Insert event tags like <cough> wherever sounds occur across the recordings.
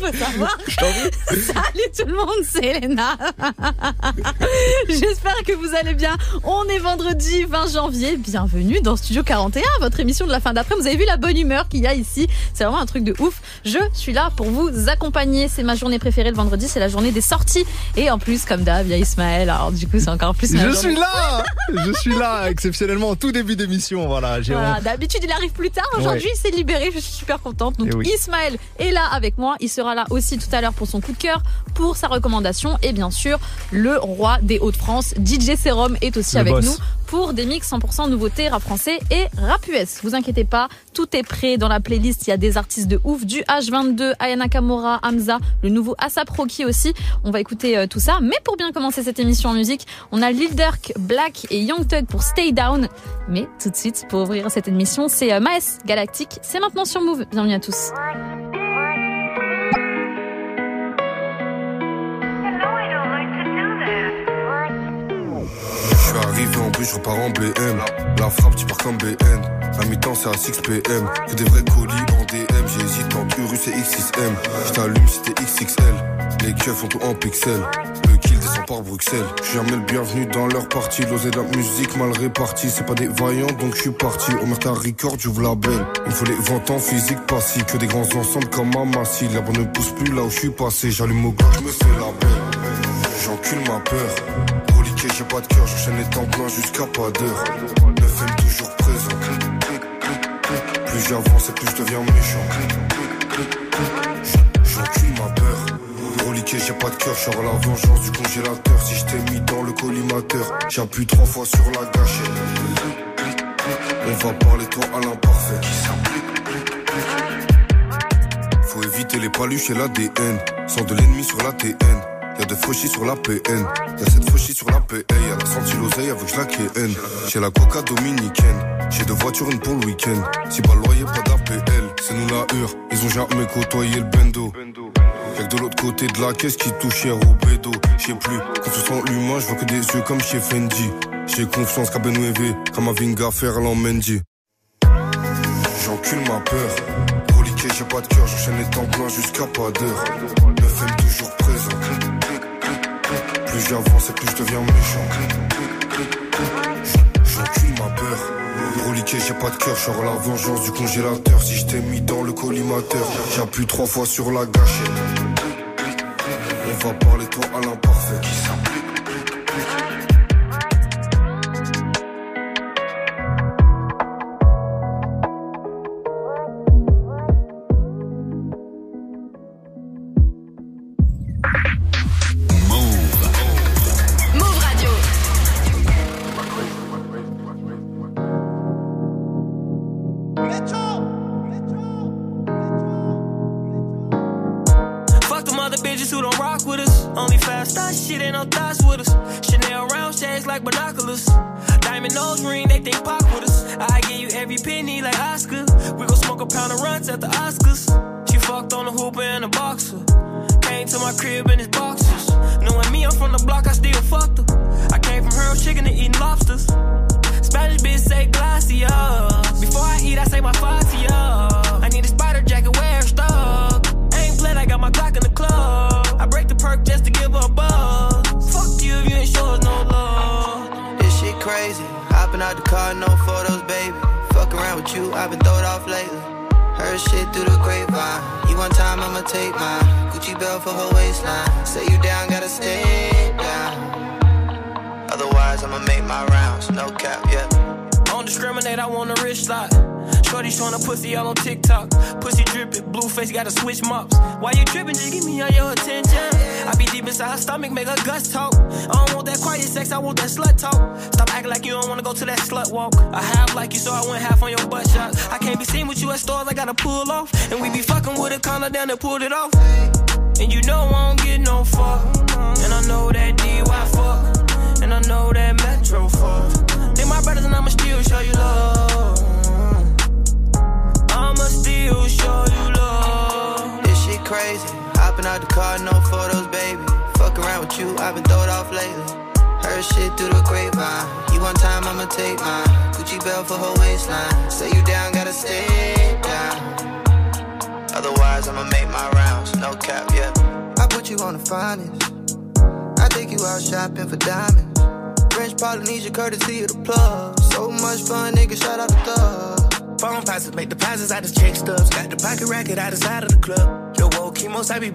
savoir. <laughs> Salut tout le monde, c'est Elena. <laughs> J'espère que vous allez bien. On est vendredi 20 janvier. Bienvenue dans Studio 41, votre émission de la fin d'après. Vous avez vu la bonne humeur qu'il y a ici. C'est vraiment un truc de ouf. Je suis là pour vous accompagner. C'est ma journée préférée le vendredi. C'est la journée des sorties. Et en plus, comme d'hab, il y a Ismaël. Alors du coup, c'est encore plus Je suis là Je suis là, <laughs> exceptionnellement, au tout début d'émission. Voilà, voilà D'habitude, il arrive plus tard. Aujourd'hui, il s'est libéré. Je suis super contente. Donc, eh Ismaël est là avec moi. Il sera là aussi tout à l'heure pour son coup de cœur, pour sa recommandation et bien sûr le roi des Hauts-de-France, DJ Serum est aussi avec nous pour des mix 100% nouveautés rap français et rap US. Vous inquiétez pas, tout est prêt dans la playlist. Il y a des artistes de ouf, du H22, Ayana Kamura, Hamza, le nouveau Asap Rocky aussi. On va écouter euh, tout ça. Mais pour bien commencer cette émission en musique, on a Lil Durk, Black et Young Thug pour Stay Down. Mais tout de suite, pour ouvrir cette émission, c'est euh, Maes Galactique. C'est maintenant sur Move. Bienvenue à tous. Arrivé en bus, je repars en BM. La frappe, tu pars comme BN. La mi-temps, c'est à 6 PM. Que des vrais colis en DM. J'hésite entre Urus et X6M. J't'allume si t'es XXL. Les keufs font tout en pixels. Le kill descend par Bruxelles. J'suis jamais le bienvenu dans leur partie. L'osé de la musique mal répartie. C'est pas des vaillants, donc j'suis parti. Omerta Record, j'ouvre la belle. Il me faut les ventes en physique passif. Que des grands ensembles comme Mamassi. La bonne ne pousse plus là où j'suis passé. J'allume au gars, j'me fais la belle. J'encule ma peur j'ai pas de cœur, j'enchaîne les temps pleins jusqu'à pas d'heure. Neuf aime toujours présent. Plus j'avance et plus je deviens méchant. J'encule ma peur. Reliqué, j'ai pas de cœur, j'aurai la vengeance du congélateur. Si je t'ai mis dans le collimateur, j'appuie trois fois sur la gâchette. On va parler toi à l'imparfait. Faut éviter les paluches et l'ADN. Sans de l'ennemi sur la TN. Y'a des fauchis sur la PN. Y'a cette fauchis sur la PA. Elle a senti l'oseille avec je la KN. J'ai la coca dominicaine. J'ai deux voitures, une pour le week-end. Si pas loyer, pas d'APL. C'est nous la hure. Ils ont jamais côtoyé le bendo. Y'a que de l'autre côté de la caisse qui touche au bédo. J'sais plus, confiance en l'humain, je vois que des yeux comme chez Fendi. J'ai confiance qu'à Benouévé, comme à Vinga Ferland Mendy. J'encule ma peur. Reliqué, j'ai pas de cœur, j'enchaîne les temps pleins jusqu'à pas d'heure. Neuf aime toujours présent. Plus j'avance et plus je deviens méchant. J'encule ma peur. Reliqué, j'ai pas de cœur, j'aurai la vengeance du congélateur. Si je t'ai mis dans le collimateur, j'appuie trois fois sur la gâchette. On va parler toi à l'imparfait. pull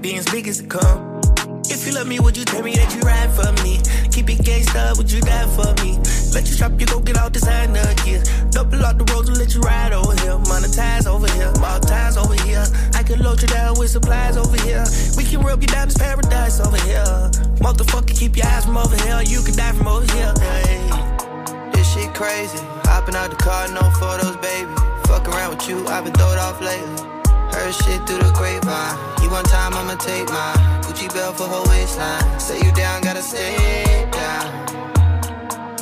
be as big as it come. If you love me, would you tell me that you ride for me? Keep it gangsta, would you die for me? Let you shop, you go get all designer gear. Double out the roads and let you ride over here. Monetize over here, ball ties over here. I can load you down with supplies over here. We can rub you down this paradise over here. Motherfucker, keep your eyes from over here. You can die from over here. Hey. This shit crazy. Hopping out the car, no photos, baby. Fuck around with you, I've been throwed off lately. Heard shit through the grapevine. You one time, I'ma take mine. Gucci belt for her waistline. Say you down, gotta stay down.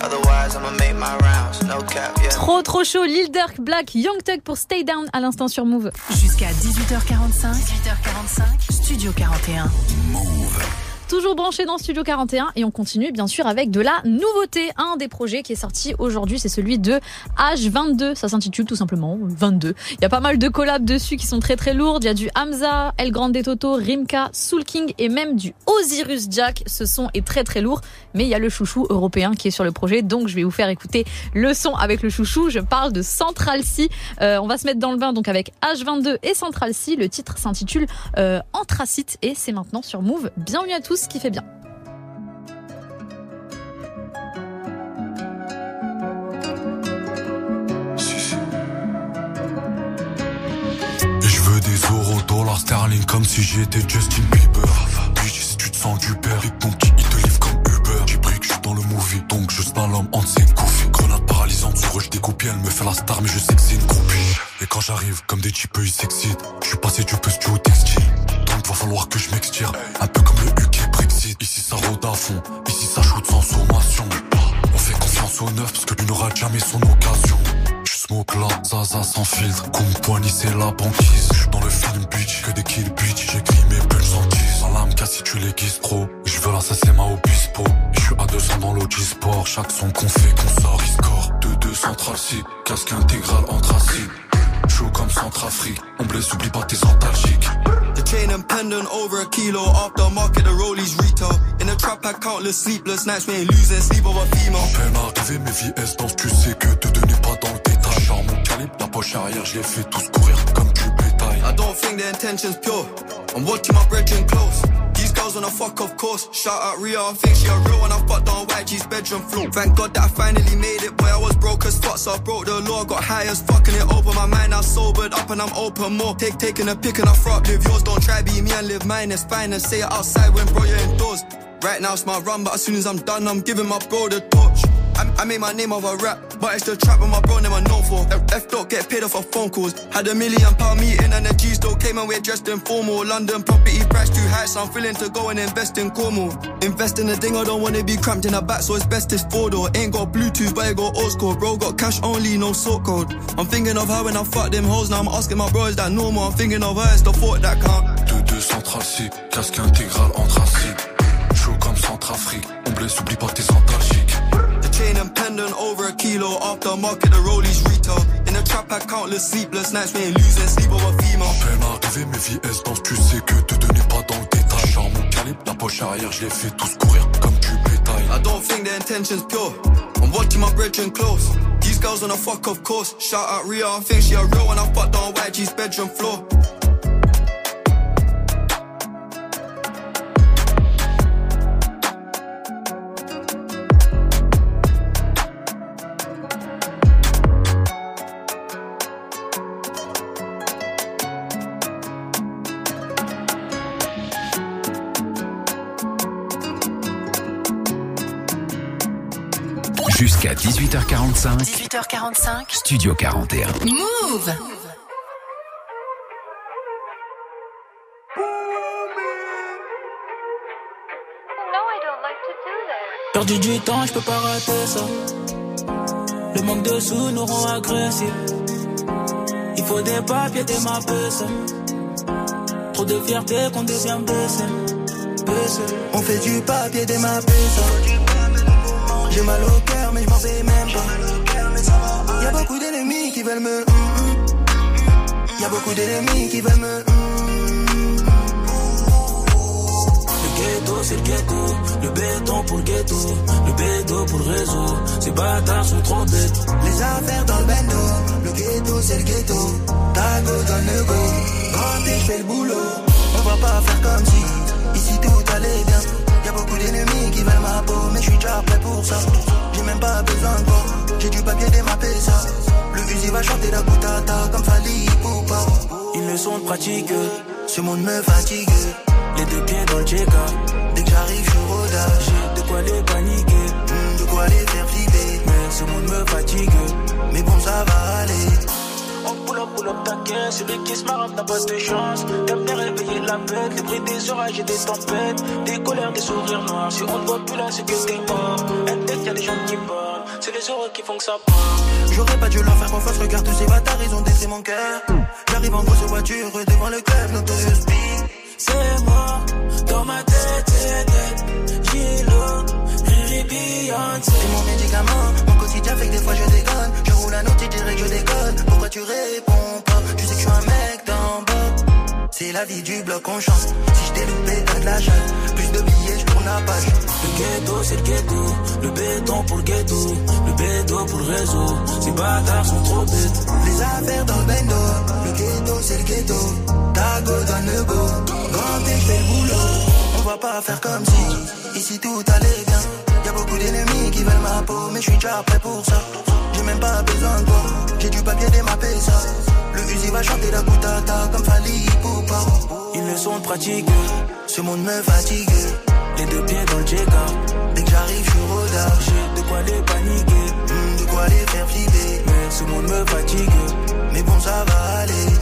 Otherwise, I'ma make my rounds. No cap, yeah. Trop trop chaud, Lil Durk, Black, Young Thug pour Stay Down à l'instant sur Move. Jusqu'à 18h45, 18h45, Studio 41. Move. Toujours branché dans Studio 41 et on continue bien sûr avec de la nouveauté. Un des projets qui est sorti aujourd'hui, c'est celui de H22. Ça s'intitule tout simplement 22. Il y a pas mal de collabs dessus qui sont très très lourdes. Il y a du Hamza, El Grande Toto, Rimka, Soul King et même du Osiris Jack. Ce son est très très lourd, mais il y a le chouchou européen qui est sur le projet. Donc je vais vous faire écouter le son avec le chouchou. Je parle de Central C. Euh, on va se mettre dans le bain donc avec H22 et Central C. Le titre s'intitule euh, Anthracite et c'est maintenant sur Move. Bienvenue à tous ce qui fait bien. Je veux des euros, dollars, sterling comme si j'étais Justin Bieber. Bitch, si tu te sens du père et il te livre comme Uber. J'ai pris que je suis dans le movie, donc je l'homme entre ses couffes. Grenade paralysante, sur eux, je elle me fait la star, mais je sais que c'est une groupie. Et quand j'arrive, comme des types, ils s'excitent. Je suis passé du postu au textile. Donc va falloir que je m'extire. Un peu comme le UK. Ici ça rôde à fond, ici ça shoot sans sommation. On fait confiance au neuf parce que lui n'aura jamais son occasion. Je smoke là, Zaza sans filtre. Comme poignée, c'est la banquise. Je dans le film bitch, que des kills bitch. J'écris mes punches en 10. Salam si tu l'aiguises trop. Je veux l'assassin ma obispo. Je suis à 200 dans sport Chaque son qu'on fait, qu'on sort, il score. 2-2 central si casque intégral anthracite. Chaud comme Centrafrique, on blesse, oublie pas tes antalgiques. Chain and pendant over a kilo. After market, the rollies retail. In the trap, I countless sleepless nights. We ain't losing sleep over female. Peine arrivé, mes vies danse, tu sais que te donner pas dans le détail. Genre mon calibre, la poche arrière, je les fais tous courir comme du bétail. I don't think the intention's pure. I'm watching my brethren close. Girls on a fuck, of course. Shout out Ria, I think she a real one. I fucked on YG's bedroom floor. Thank God that I finally made it, boy. I was broke as fuck, so I broke the law. Got high as fucking it open my mind. I sobered up and I'm open more. Take taking a pick and I front live yours. Don't try be me and live mine. It's fine and say it outside when bro you're indoors. Right now it's my run, but as soon as I'm done, I'm giving my bro the torch. I, made my name of a rap, but it's the trap with my bro name I known for. F, don't get paid off of phone calls. Had a million pound meeting and the G still came and we're dressed in formal. London property price too high, so I'm feeling to go and invest in Cornwall. Invest in a thing, I don't wanna be cramped in a back, so it's best it's four door. Ain't got Bluetooth, but it got old school. Bro got cash only, no sort code. I'm thinking of her when I fuck them hoes. Now I'm asking my bro, is that normal? I'm thinking of her, it's the thought that count. 2-2 central C, casque intégral anthracite. Chaud comme Centrafrique, on blesse, oublie pas tes antalgiques. The and pendant over a kilo. After market, the rollies retail. In the trap, I countless sleepless nights. We ain't losing sleep over female. Peine arrivé, mes vies danse, tu sais que te donner pas dans le détail. Genre mon calibre, la poche arrière, je les fais tous courir comme du bétail. I don't think the intention's pure. I'm watching my brethren close. These girls on a fuck, of course. Shout out Ria, I think she a real one. I fucked on YG's bedroom floor. Jusqu'à 18h45. 18h45. Studio 41. Move Perdu du temps, je peux pas rater ça. Le manque de sous nous rend agressifs. Il faut des papiers, des mappes, ça. Trop de fierté qu'on devient blessé. On fait du papier des ma J'ai mal au fais même pas. Y'a beaucoup d'ennemis qui veulent me. Y'a beaucoup d'ennemis qui veulent me. Le ghetto, c'est le ghetto. Le béton pour le ghetto. Le béton pour le réseau. Ces bâtards sont trop bêtes. Les affaires dans le bendo. Le ghetto, c'est le ghetto. Tago dans le go. Quand je fais le boulot. On va pas faire comme si. Ici tout allait bien. Y'a beaucoup d'ennemis qui veulent ma peau. Mais je suis déjà prêt pour ça. Même pas besoin toi. J'ai du papier démappé ça. Le fusil va chanter la boutata comme Fali Poupa. Ils le sont pratique. Ce monde me fatigue. Les deux pieds dans le check Dès que j'arrive, je rodage. De quoi les paniquer, hmm, de quoi les faire flipper? Mais ce monde me fatigue, mais bon, ça va aller. Pull up, pull up ta celui qui se marre n'a pas de chance. T'aimes bien réveiller la bête, les bruits des orages et des tempêtes. Des colères, des sourires noirs. Si on ne voit plus là, c'est que t'es mort. Un tête, y'a des gens qui parlent. C'est les heureux qui font que ça part. J'aurais pas dû leur faire confiance, regarde tous ces bâtards, ils ont détruit mon cœur. J'arrive en grosse voiture devant le club, Notorious Big c'est moi. Dans ma tête, tête. Gilo, Riri, Beyoncé. C'est mon médicament, mon quotidien fait que des fois je déconne. Je tu dirais que je déconne. Pourquoi tu réponds pas? Tu sais que je suis un mec d'en bas. C'est la vie du bloc, on chante. Si je t'ai loupé, t'as de la chatte. Plus de billets, je tourne la page. Le ghetto, c'est le ghetto. Le béton pour le ghetto. Le béton pour le réseau. Ces bâtards sont trop bêtes. Les affaires dans le bendo. Le ghetto, c'est le ghetto. Tago donne le go. Quand t'es fait le boulot. On va pas faire comme si. Ici tout allait bien. Y'a beaucoup d'ennemis qui veulent ma peau. Mais je suis déjà prêt pour ça. Même pas besoin de toi. J'ai du papier démappé ça. Le fusil va chanter la boutata comme Fali Poupa. Ils ne sont pratiques, ce monde me fatigue. Les deux pieds dans le check Dès que j'arrive, je suis rodard. J'ai de quoi les paniquer, hmm, de quoi les faire flipper. Mais ce monde me fatigue, mais bon, ça va aller.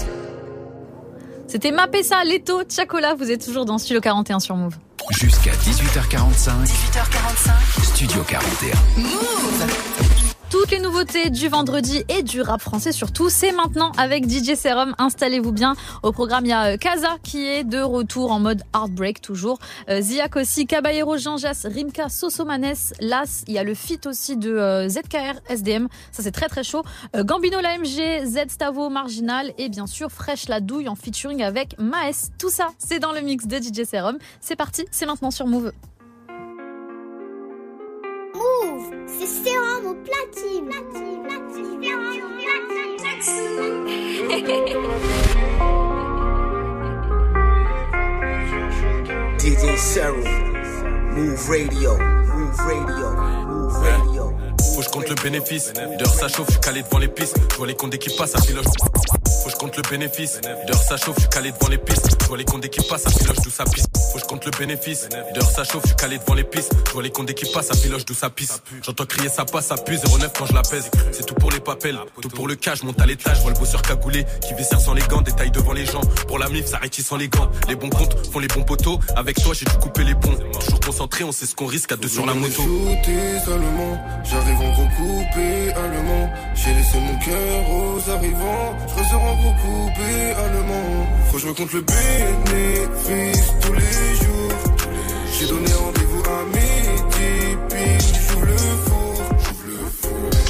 C'était Mapessa, Leto, Chacola. Vous êtes toujours dans Studio 41 sur Move. Jusqu'à 18h45. 18h45. Studio 41. Move toutes les nouveautés du vendredi et du rap français surtout, c'est maintenant avec DJ Serum. Installez-vous bien. Au programme, il y a euh, Kaza qui est de retour en mode Heartbreak toujours. Euh, Ziak aussi, Caballero, Jean Jas, Rimka, Sosomanes, Las. Il y a le feat aussi de euh, ZKR, SDM. Ça c'est très très chaud. Gambino l'AMG, Z Stavo, Marginal et bien sûr Fresh la douille en featuring avec Maes. Tout ça, c'est dans le mix de DJ Serum. C'est parti, c'est maintenant sur Move. C'est sérum au platine. platine, platine, DJ Serum, Move Radio, Move Radio, Move Radio. Faut que je compte le bénéfice. D'heure ça chauffe, je suis calé devant les pistes. Je vois les comptes qui passent, à piloche. Faut je compte le bénéfice. D'heure ça chauffe, je suis calé devant les pistes. Je vois les comptes qui passent, à piloche d'où ça pisse. Faut je compte le bénéfice. D'heure ça chauffe, je suis calé devant les pistes. Je vois les comptes qui passent, à piloche d'où ça pisse. J'entends crier ça passe, ça pue 09 quand je la pèse. C'est tout pour les papels, tout pour le cash, monte à l'étage. Vois le bosseur cagoulé qui vaisselle sans les gants, détaille devant les gens. Pour la mif, ça sans les gants. Les bons comptes font les bons poteaux. Avec toi, j'ai dû couper les ponts. Toujours concentré, on sait ce qu'on risque à deux sur la moto. J'arrive en allemand. J'ai laissé mon cœur aux arrivants. Je Faut que je me compte le bénéfice tous les jours. J'ai donné rendez-vous à midi, puis j'ouvre le four.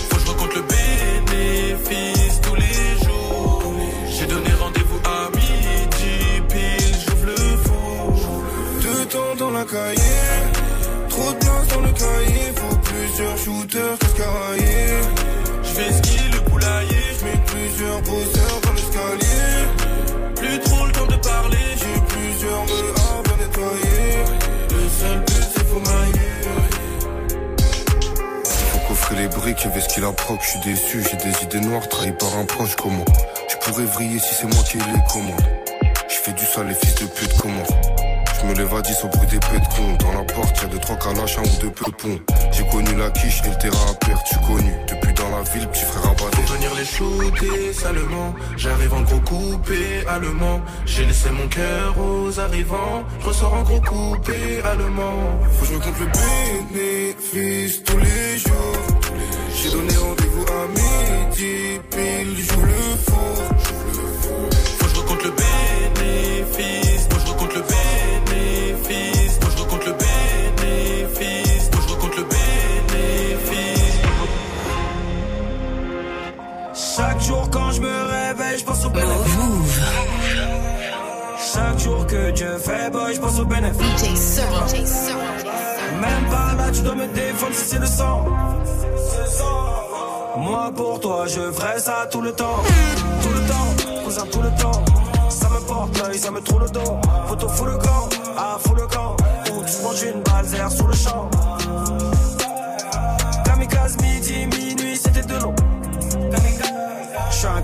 Faut que je me le bénéfice tous les jours. J'ai donné rendez-vous à midi, puis j'ouvre le four. Deux temps dans la cahier, trop de place dans le cahier. Faut plusieurs shooters, qu'est-ce briques, avec ce qu'il approche. Je suis déçu, j'ai des idées noires trahies par un proche. Comment je pourrais vriller si c'est moi qui les commande. Je fais du sale, les fils de pute, comment je me lève à 10 au bruit des de. Dans la porte, y'a deux, trois calaches, un ou deux peu de pont. J'ai connu la quiche et le terrain à perdre, tu connu. Depuis dans la ville, petit frère abattu. Les shooter salement. J'arrive en gros coupé allemand. J'ai laissé mon cœur aux arrivants. Je ressors en gros coupé allemand. Faut que je me compte le bénéfice tous les jours. J'ai donné rendez-vous à midi, pile, j'ouvre le four. Faut que je recompte le bénéfice. Faut que je le bénéfice. je pense au bénéfice. Chaque jour que Dieu fait, boy, je pense au bénéfice. Même pas là, tu dois me défendre si c'est le sang. Moi pour toi, je ferai ça tout le temps. Tout le temps, cousin, tout le temps. Ça me porte l'œil, ça me trouve le dos. Photo, fous le camp, ah, fous le camp. Ou tu manges une balle, sur le champ.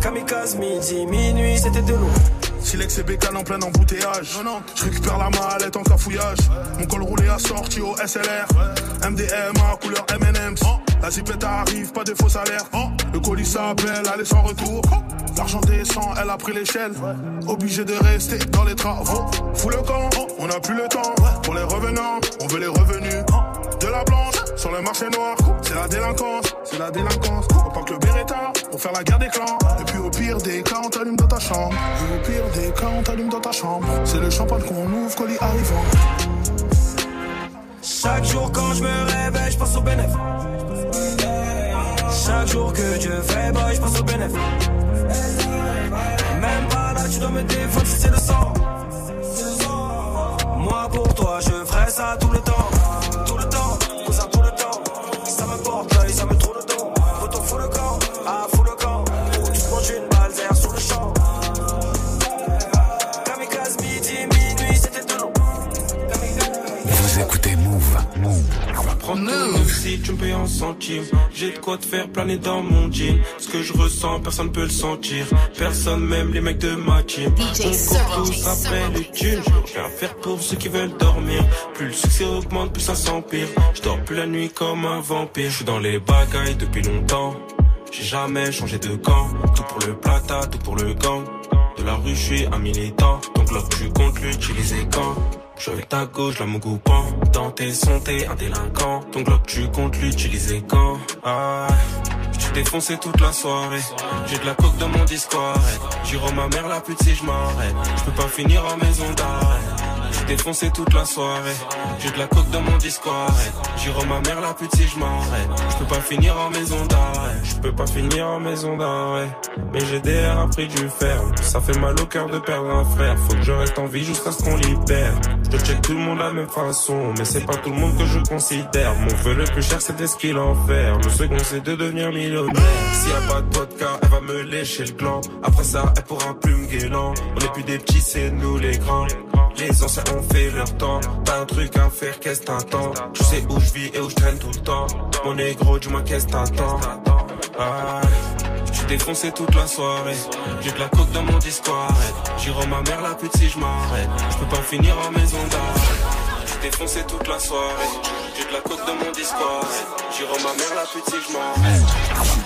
Kamikaze midi, minuit, c'était de l'eau. Silex et bécane en plein embouteillage. Je récupère la mallette en cafouillage. Mon col roulé assorti au SLR. MDMA couleur M&M's. La zipette arrive, pas de faux salaire. Le colis s'appelle, allez sans retour. L'argent descend, elle a pris l'échelle. Obligé de rester dans les travaux. Fous le camp, on n'a plus le temps. Pour les revenants, on veut les revenus. De la blanche sur le marché noir, c'est la délinquance, c'est la délinquance. Pas que le Beretta pour faire la guerre des clans. Et puis au pire des cas, on t'allume dans ta chambre. Et au pire des cas, on t'allume dans ta chambre. C'est le champagne qu'on ouvre, colis arrivant. Chaque jour quand je me réveille, je pense au bénéfice. Chaque jour que Dieu fait, boy, je pense au bénéfice. Même pas là, tu dois me défendre si c'est le sang. Moi pour toi, je ferai ça tout le temps. Si tu me payes en centimes. J'ai de quoi te faire planer dans mon jean. Ce que je ressens, personne peut le sentir. Personne, même les mecs de ma team. On tous après les thunes. Je viens faire pour ceux qui veulent dormir. Plus le succès augmente, plus ça s'empire. Je dors plus la nuit comme un vampire. Je suis dans les bagailles depuis longtemps. J'ai jamais changé de camp. Tout pour le plata, tout pour le gang. De la rue, je suis un militant. Donc là, tu comptes l'utiliser quand? Je suis ta gauche, la coupant. Dans tes sons, un délinquant. Ton globe, tu comptes l'utiliser quand? Ah, je défoncé toute la soirée. J'ai de la coke dans mon Discord. J'irai ma mère la pute si je m'arrête. Je peux pas finir en maison d'arrêt. Défoncé toute la soirée. J'ai de la coke dans mon Discord. J'irai ma mère la pute si je m'arrête. Je peux pas finir en maison d'arrêt. Je peux pas finir en maison d'arrêt. Mais j'ai DR a pris du ferme. Ça fait mal au cœur de perdre un frère. Faut que je reste en vie jusqu'à ce qu'on libère. Je check tout le monde de la même façon. Mais c'est pas tout le monde que je considère. Mon vœu le plus cher, c'est ce qu'il en faire. Le second, c'est de devenir millionnaire. S'il y a pas de vodka, elle va me lécher le gland. Après ça, elle pourra plus me guélant. On est plus des petits, c'est nous les grands. Les anciens ont fait leur temps. T'as un truc à faire, qu'est-ce t'attends? Je sais où je vis et où je traîne tout le temps. Mon négro, dis-moi qu'est-ce t'attends? Ah, J'suis défoncé toute la soirée. J'ai de la coke dans mon Discord. J'irai ma mère la pute si je m'arrête. Je peux pas finir en maison d'arrêt. J'suis défoncé toute la soirée. J'ai de la coke dans mon Discord. J'irai ma mère la pute si je m'arrête.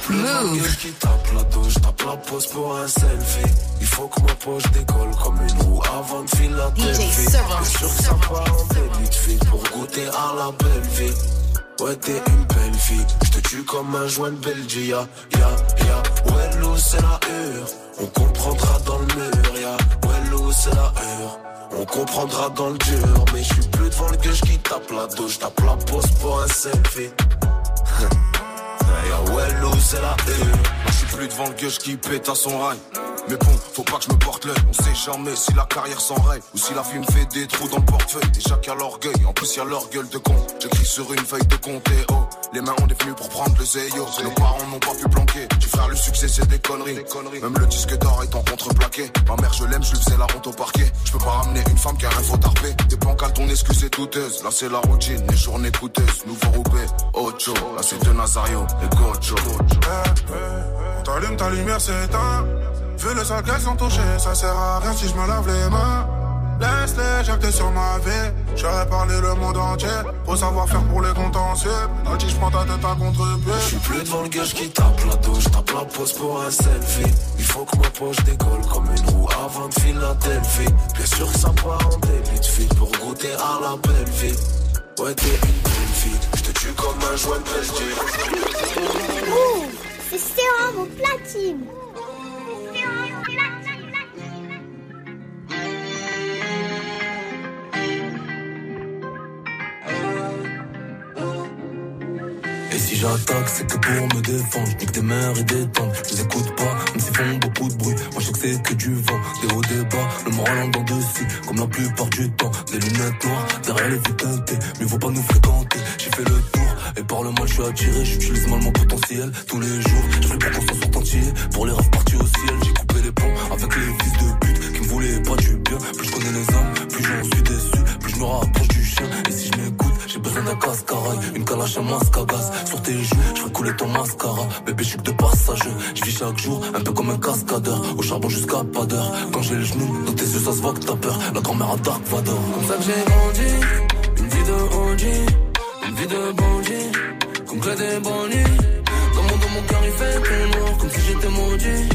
Move. qui tape la douche, tape la pose pour un selfie. Faut que ma poche décolle comme une roue avant de filer la tête. Bien sûr que ça part en fil pour goûter à la belle vie. Ouais, t'es une belle fille, je te tue comme un joint de Belgique. Ya, ya, ya, ouais, l'eau c'est la hure. On comprendra dans le mur, ya, ouais, l'eau c'est la hure. On comprendra dans le dur, mais je suis plus devant le gueule qui tape la douche, tape la pose pour un selfie. <laughs> Ya, ouais, l'eau c'est la hure. Je suis plus devant le gueule qui pète à son rail. Mais bon, faut pas que je me porte l'œil. On sait jamais si la carrière s'enraye ou si la vie me fait des trous dans le portefeuille. Déjà qu'il y a l'orgueil, en plus y a leur gueule de con. J'écris sur une feuille de compte oh, les mains ont dévenu pour prendre le zéyo. Nos parents n'ont pas pu planquer. Tu frère, le succès c'est des conneries. Même le disque d'or est en contreplaqué. Ma mère, je l'aime, je lui faisais la honte au parquet. Je peux pas ramener une femme qui a rien faut tarper. Des plans ton excuse est douteuse. Là c'est la routine, les journées coûteuses. Nouveau roupé, Ocho. Là c'est de Nazario et Gocho. On t'allume, ta lumière s'éteint. Vu le sale qu'elles sont touchées, ça sert à rien si je me lave les mains. Laisse-les jacter sur ma vie. J'aurais parlé le monde entier. Faut savoir faire pour les contentieux. Là, je prends ta tête à contre-pied. Je suis plus devant le gueule qui tape la douche, tape la pose pour un selfie. Il faut que ma poche décolle comme une roue avant de Philadelphie. Bien sûr que ça part en début de fil pour goûter à la belle vie. Ouais, t'es une belle fille. Je te tue comme un joint de c'est sérum au platine. Et j'attaque, c'est que pour me défendre. Je nique des mères et des tantes. Je les écoute pas, même s'ils font beaucoup de bruit. Moi, je sais que c'est que du vent, des hauts, des bas. Le moral en dents dessus, comme la plupart du temps. Des lunettes noires, derrière les vitres teintées. Mais faut pas nous fréquenter. J'ai fait le tour, et par le mal, je suis attiré. J'utilise mal mon potentiel tous les jours. Je fais pour qu'on s'en sorte entier. Pour les rêves partis au ciel, j'ai coupé les ponts avec les fils de pute qui me voulaient pas du bien. Plus je connais les hommes, plus j'en suis déçu. Plus je me rapproche du chien. Et si je m'écoute, besoin d'un une calache à masque à gaz. Sur tes joues, je ferai couler ton mascara. Bébé, je que de passage. Je vis chaque jour, un peu comme un cascadeur. Au charbon jusqu'à pas d'heure. Quand j'ai le genou, dans tes yeux, ça se voit que t'as peur. La grand-mère à Dark Vador. Comme ça que j'ai grandi, une vie de OG, une vie de bandit. Comme que des bannis. Dans mon, dans mon cœur, il fait tout noir, comme si j'étais maudit.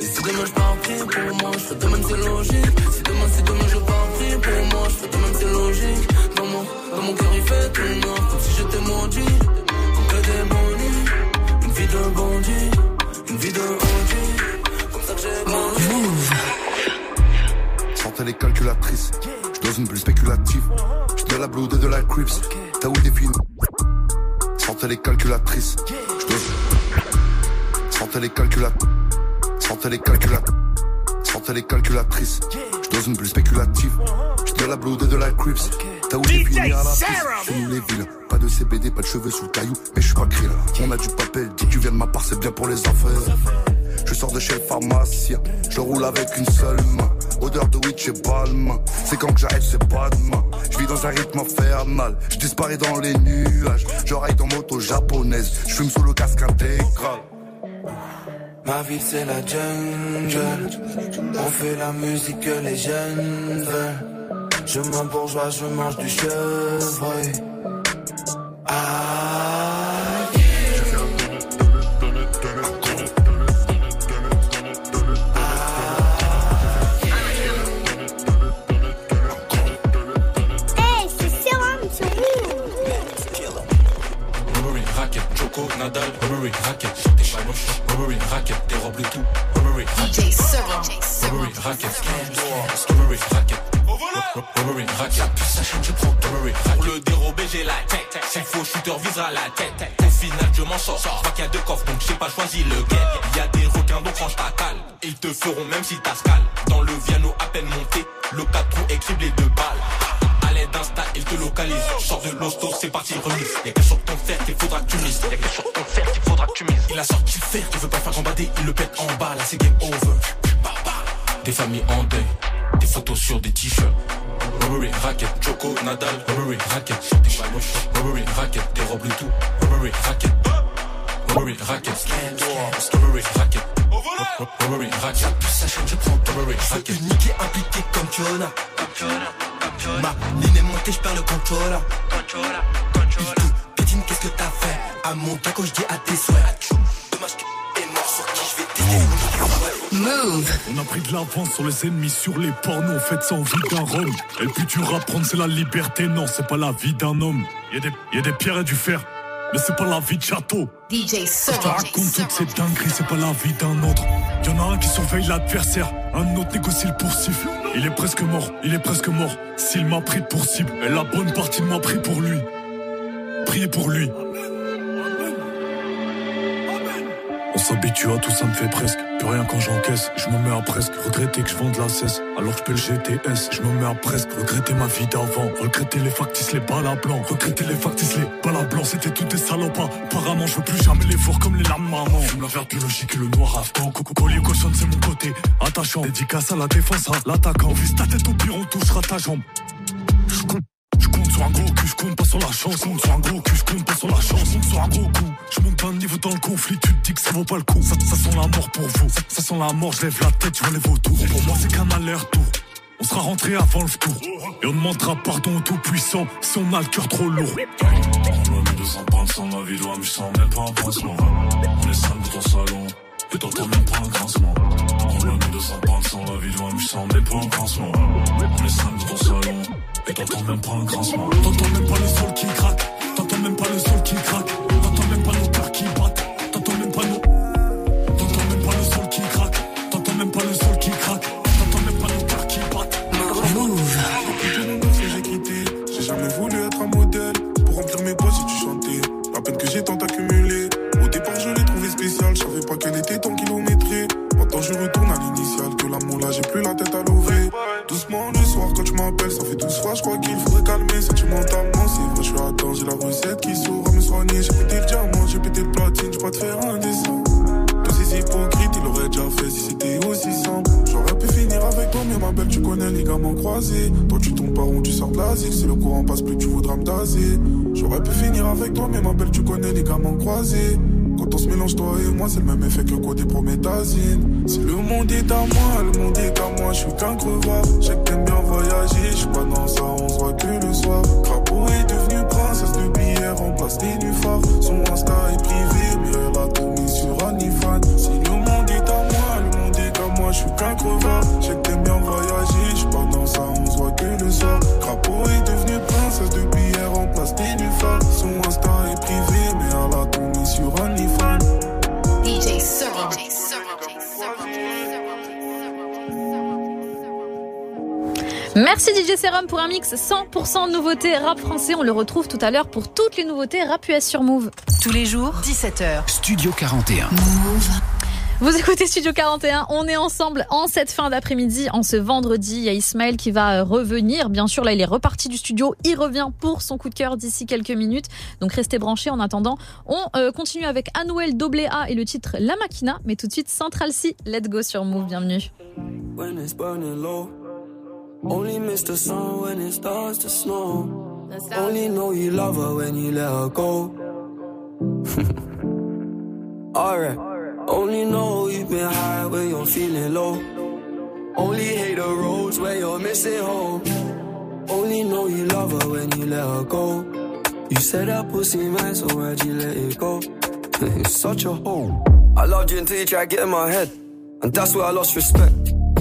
Et si demain je pars pris pour moi, je ferai de même, c'est logique. Si demain, si demain je pars pris pour moi, je ferai de même, c'est logique. Dans mon, dans mon cœur, il fait tout noir, comme si j'étais maudit. Comme que des bannis, une vie de bandit, une vie de bandit. Comme ça que j'ai grandi. Sortez les calculatrices. Je dose une bulle spéculative. Je de la blood et de la crips. T'as où des films Sortez les calculatrices. Je. Sortez les calculatrices. Sortez les calculatrices. Sortez les calculatrices. Je dose une bulle spéculative. Je de la blood et de la crips. T'as où des films à la piste Chez nous les villes. Pas de CBD, pas de cheveux sous le caillou. Mais je suis pas krill. On a du papel. Dis que tu viens de ma part, c'est bien pour les affaires. Je sors de chez le pharmacien, je roule avec une seule main. Odeur de witch et balme. C'est quand que j'arrête, c'est pas demain. Je vis dans un rythme infernal. Je disparais dans les nuages. Je raille dans moto japonaise. Je fume sous le casque intégral. Ma ville c'est la jungle On fait la musique que les jeunes veulent Je m'embourgeois, je mange du chevreuil. Ah racket, Choco, Nadal, Burberry, racket, t'es chaloche, Burberry, racket, tes robes le tout, Burberry, DJ Serum. Burberry, racket, Burberry, racket, Je prends Burberry, Pour le dérober, j'ai la tête. S'il faut shooter visera la tête. Au final, je m'en sors. Je vois qu'il y a deux coffres, donc j'ai pas choisi lequel. Il y a des requins, donc range ta cale. Ils te feront même si t'as scale. Dans le Viano à peine monté, le 4 trous est criblé de balles. D'insta, il te localise. Sors de l'hosto, c'est parti, remise. Y'a que sur ton fer qu'il faudra que tu mises. Y'a que sur ton fer qu'il faudra que tu mises. Il a sorti le fer, il veut pas faire gambader, il le pète en bas. Là, c'est game over. Des familles en deuil, des photos sur des t-shirts. Burberry, racket, Choco, Nadal, Burberry, racket, sur tes chaloches. Burberry, racket, tes robes le tout. Burberry, racket. Burberry, racket, Burberry, racket. Burberry, racket. Sa chaîne je prends Burberry, racket. Niqué impliqué comme Fiona Ma ligne est montée, je perds le contrôle pétine, qu'est-ce que t'as fait? À mon taco, je dis à tes souhaits Dommage que t'es mort sur qui je vais tester Move. On a pris de l'avance sur les ennemis, sur les pornos, on fait ça en vie d'un rhum. Et plus dur à prendre, c'est la liberté, non, c'est pas la vie d'un homme. Y a des, y a des pierres et du fer, mais c'est pas la vie de château. DJ Je te raconte toutes ces dingueries, c'est pas la vie d'un autre. Y'en a un qui surveille l'adversaire, un autre négocie le poursuivre. Il est presque mort, il est presque mort. S'il m'a pris pour cible, et la bonne partie de m'a pris pour lui. Priez pour lui. On s'habitue à tout, ça me fait presque. Plus rien quand j'encaisse, je me mets à presque. Regretter que je vends de la cesse, alors que je le GTS. Je me mets à presque. Regretter ma vie d'avant. Regretter les factices, les balles. Regretter les factices, les balles. C'était tout des salopards. Apparemment, je veux plus jamais les voir comme les larmes maman. Fume la verte biologique et le noir afghan. Coco, collier cochonne, c'est mon côté. Attachant. Dédicace à la défense, à l'attaquant. Vise ta tête au pire, on touchera ta jambe. Sur un gros cul, je compte pas sur la chance. Je compte sur un gros cul, je compte pas sur la chance. Je compte sur un gros coup. Je monte d'un niveau dans le conflit, tu te dis que ça vaut pas le coup. Ça, sent la mort pour vous. Ça, sent la mort, je lève la tête, je vois les vautours. Pour moi, c'est qu'un aller-retour. On sera rentré avant le tour. Et on demandera pardon au tout-puissant si on a le cœur trop lourd. On mis 200 points sans la vie, doit me sens même pas un pansement. On est cinq dans ton salon, et t'entends même pas un grincement. On mis 200 points sans la vie, doit me sens même pas un pansement. On est cinq dans ton salon, T'entends même pas un grincement. T'entends même pas le sol qui craque. T'entends même pas le sol qui craque. T'entends même pas nos cœurs qui battent. T'entends même pas nos. T'entends même pas le sol qui craque. T'entends même pas le sol qui craque. T'entends même pas nos cœurs qui battent. Move. J'ai quitté. J'ai jamais voulu être un modèle. Pour remplir mes poches, si tu chantais. La peine que j'ai tant accumulée. Au départ, je l'ai trouvé spécial. Je savais pas qu'elle était tant kilométrée. Maintenant, je retourne à l'initiale. Que l'amour là, j'ai plus la tête à l'ouvrir. Doucement, le soir, quand tu m'appelles, ça pété le diamant, j'ai pété le platine, j'peux pas te faire un dessin. Tous ces hypocrites, il aurait déjà fait si c'était aussi simple. J'aurais pu finir avec toi, mais ma belle, tu connais les gamins croisés. Toi, tu tombes par où tu sors de l'Asie, si le courant passe plus, tu voudras me taser. J'aurais pu finir avec toi, mais ma belle, tu connais les gamins croisés. Quand on se mélange, toi et moi, c'est le même effet que le côté prométhazine. Si le monde est à moi, le monde est à moi, je suis qu'un crevard. J'ai que t'aimes bien voyager, je suis pas dans ça, on se voit que le soir. Son Insta est privé, mais elle a tout mis sur OnlyFans. Si le monde est à moi, le monde est à moi, je suis qu'un crevard. Merci DJ Serum pour un mix 100% nouveauté rap français. On le retrouve tout à l'heure pour toutes les nouveautés rap US sur Move. Tous les jours, 17h. Studio 41. Vous écoutez Studio 41, on est ensemble en cette fin d'après-midi, en ce vendredi. Il y a Ismaël qui va euh, revenir. Bien sûr, là, il est reparti du studio. Il revient pour son coup de cœur d'ici quelques minutes. Donc, restez branchés. En attendant, on euh, continue avec Anuel Doblea et le titre La Machina. Mais tout de suite, Central C. Let's go sur Move. Bienvenue. when it's burning low. Only miss the sun when it starts to snow. Only know you love her when you let her go. <laughs> Alright. Only know you've been high when you're feeling low. Only hate the roads where you're missing home. Only know you love her when you let her go. You said that pussy man, so why'd you let it go? <laughs> it's such a hole. I loved you until you tried to get in my head. And that's where I lost respect.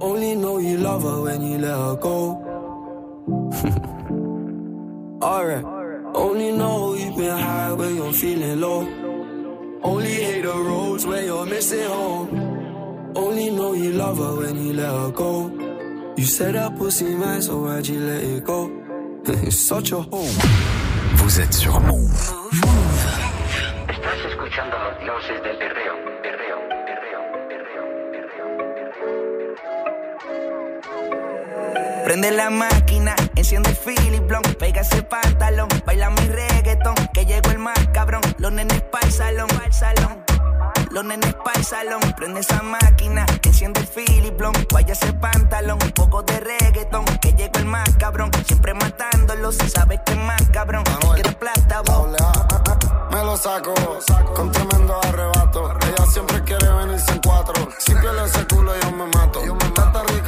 Only know you love her when you let her go. <laughs> Alright. Only know you've been high when you're feeling low. Only hate the roads where you're missing home. Only know you love her when you let her go. You said that pussy man, so why'd you let it go? <laughs> it's such a hole. Vous êtes sur Move. Estás escuchando los dioses del Prende la máquina, enciende el Philip Blanc, pega ese pantalón, baila mi reggaetón, que llegó el más cabrón, los nenes pa'l salón, pa'l salón. Los nenes pa'l salón, prende esa máquina, enciende el Philip Blanc, vaya ese pantalón, un poco de reggaetón, que llegó el más cabrón, siempre matándolos, sabes que es más cabrón, quiero plata, vos. Me lo saco con tremendo arrebato. Ella siempre quiere venirse en cuatro. Si pierde ese culo, yo me mato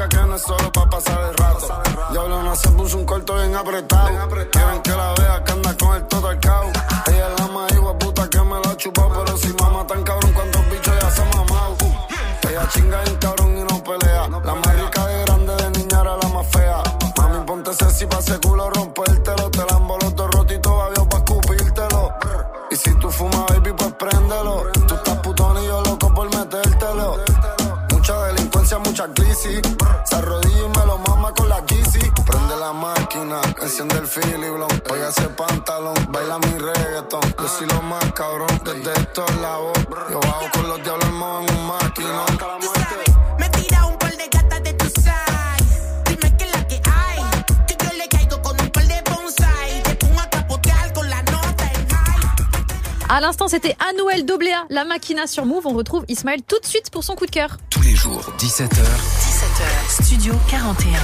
que no es solo para pasar el rato. Diablo no se puso un corto bien apretado. Quieren que la vea que anda con el todo al cabo. Ella es la más igual puta que me la chupó. Pero si mamá tan cabrón, cuántos bichos ya se ha mamado. Ella chinga en cabrón y no pelea. La más rica de grande, de niña era la más fea. Mami, ponte sexy pa' ese culo rojo enciende el filiblón. Ese pantalón, baila mi. Yo soy lo más cabrón, desde esto la voz. Yo bajo con los diablos en un. À l'instant, c'était Anouel Dobléa, la Makina sur Move. On retrouve Ismaël tout de suite pour son coup de cœur. Tous les jours, 17h. 17h, Studio 41.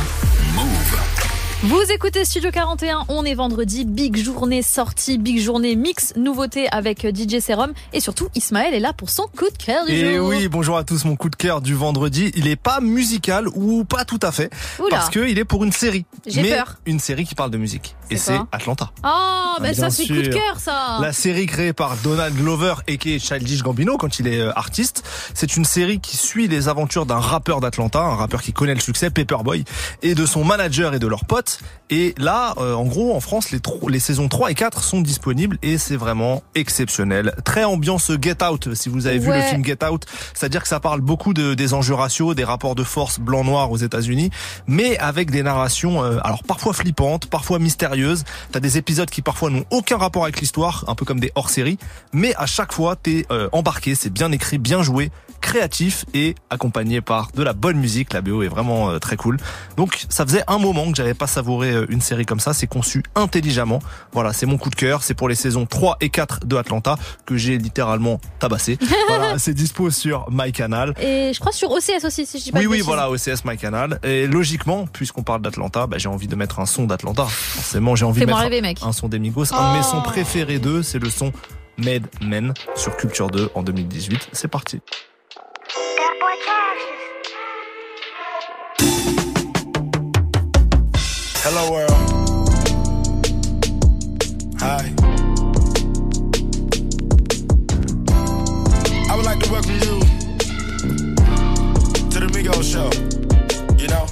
Move. Vous écoutez Studio 41, on est vendredi, big journée sortie, big journée mix, nouveauté avec DJ Serum et surtout Ismaël est là pour son coup de cœur du Et jour. oui, bonjour à tous, mon coup de cœur du vendredi, il est pas musical ou pas tout à fait, Oula. parce que il est pour une série. J'ai mais peur. une série qui parle de musique. Et C'est Atlanta. Oh, ben Ah, ça c'est coup de cœur ça. La série créée par Donald Glover et qui est Childish Gambino quand il est euh, artiste, c'est une série qui suit les aventures d'un rappeur d'Atlanta, un rappeur qui connaît le succès, Paperboy, et de son manager et de leurs potes. Et là, euh, en gros, en France, les, les saisons 3 et 4 sont disponibles et c'est vraiment exceptionnel. Très ambiance Get Out, si vous avez vu le film Get Out, c'est-à-dire que ça parle beaucoup de, des enjeux raciaux, des rapports de force blanc-noir aux États-Unis, mais avec des narrations, euh, alors parfois flippantes, parfois mystérieuses. T'as des épisodes qui parfois n'ont aucun rapport avec l'histoire, un peu comme des hors-séries, mais à chaque fois t'es euh, embarqué, c'est bien écrit, bien joué, créatif et accompagné par de la bonne musique. La BO est vraiment euh, très cool. Donc ça faisait un moment que j'avais pas savouré euh, une série comme ça. C'est conçu intelligemment. Voilà, c'est mon coup de cœur. C'est pour les saisons 3 et 4 de Atlanta que j'ai littéralement tabassé. <laughs> voilà, c'est dispo sur MyCanal. Et je crois sur OCS aussi, si je dis pas Oui, de oui, bêtises. voilà, OCS MyCanal. Et logiquement, puisqu'on parle d'Atlanta, bah, j'ai envie de mettre un son d'Atlanta. Forcément, j'ai envie de mettre rêver, mec. un son des Migos. Un de mes Oh. sons préférés d'eux, c'est le son Made Men sur Culture 2 en 2018. C'est parti. Hello world. Hi. I would like to welcome you to the Migos show. You know,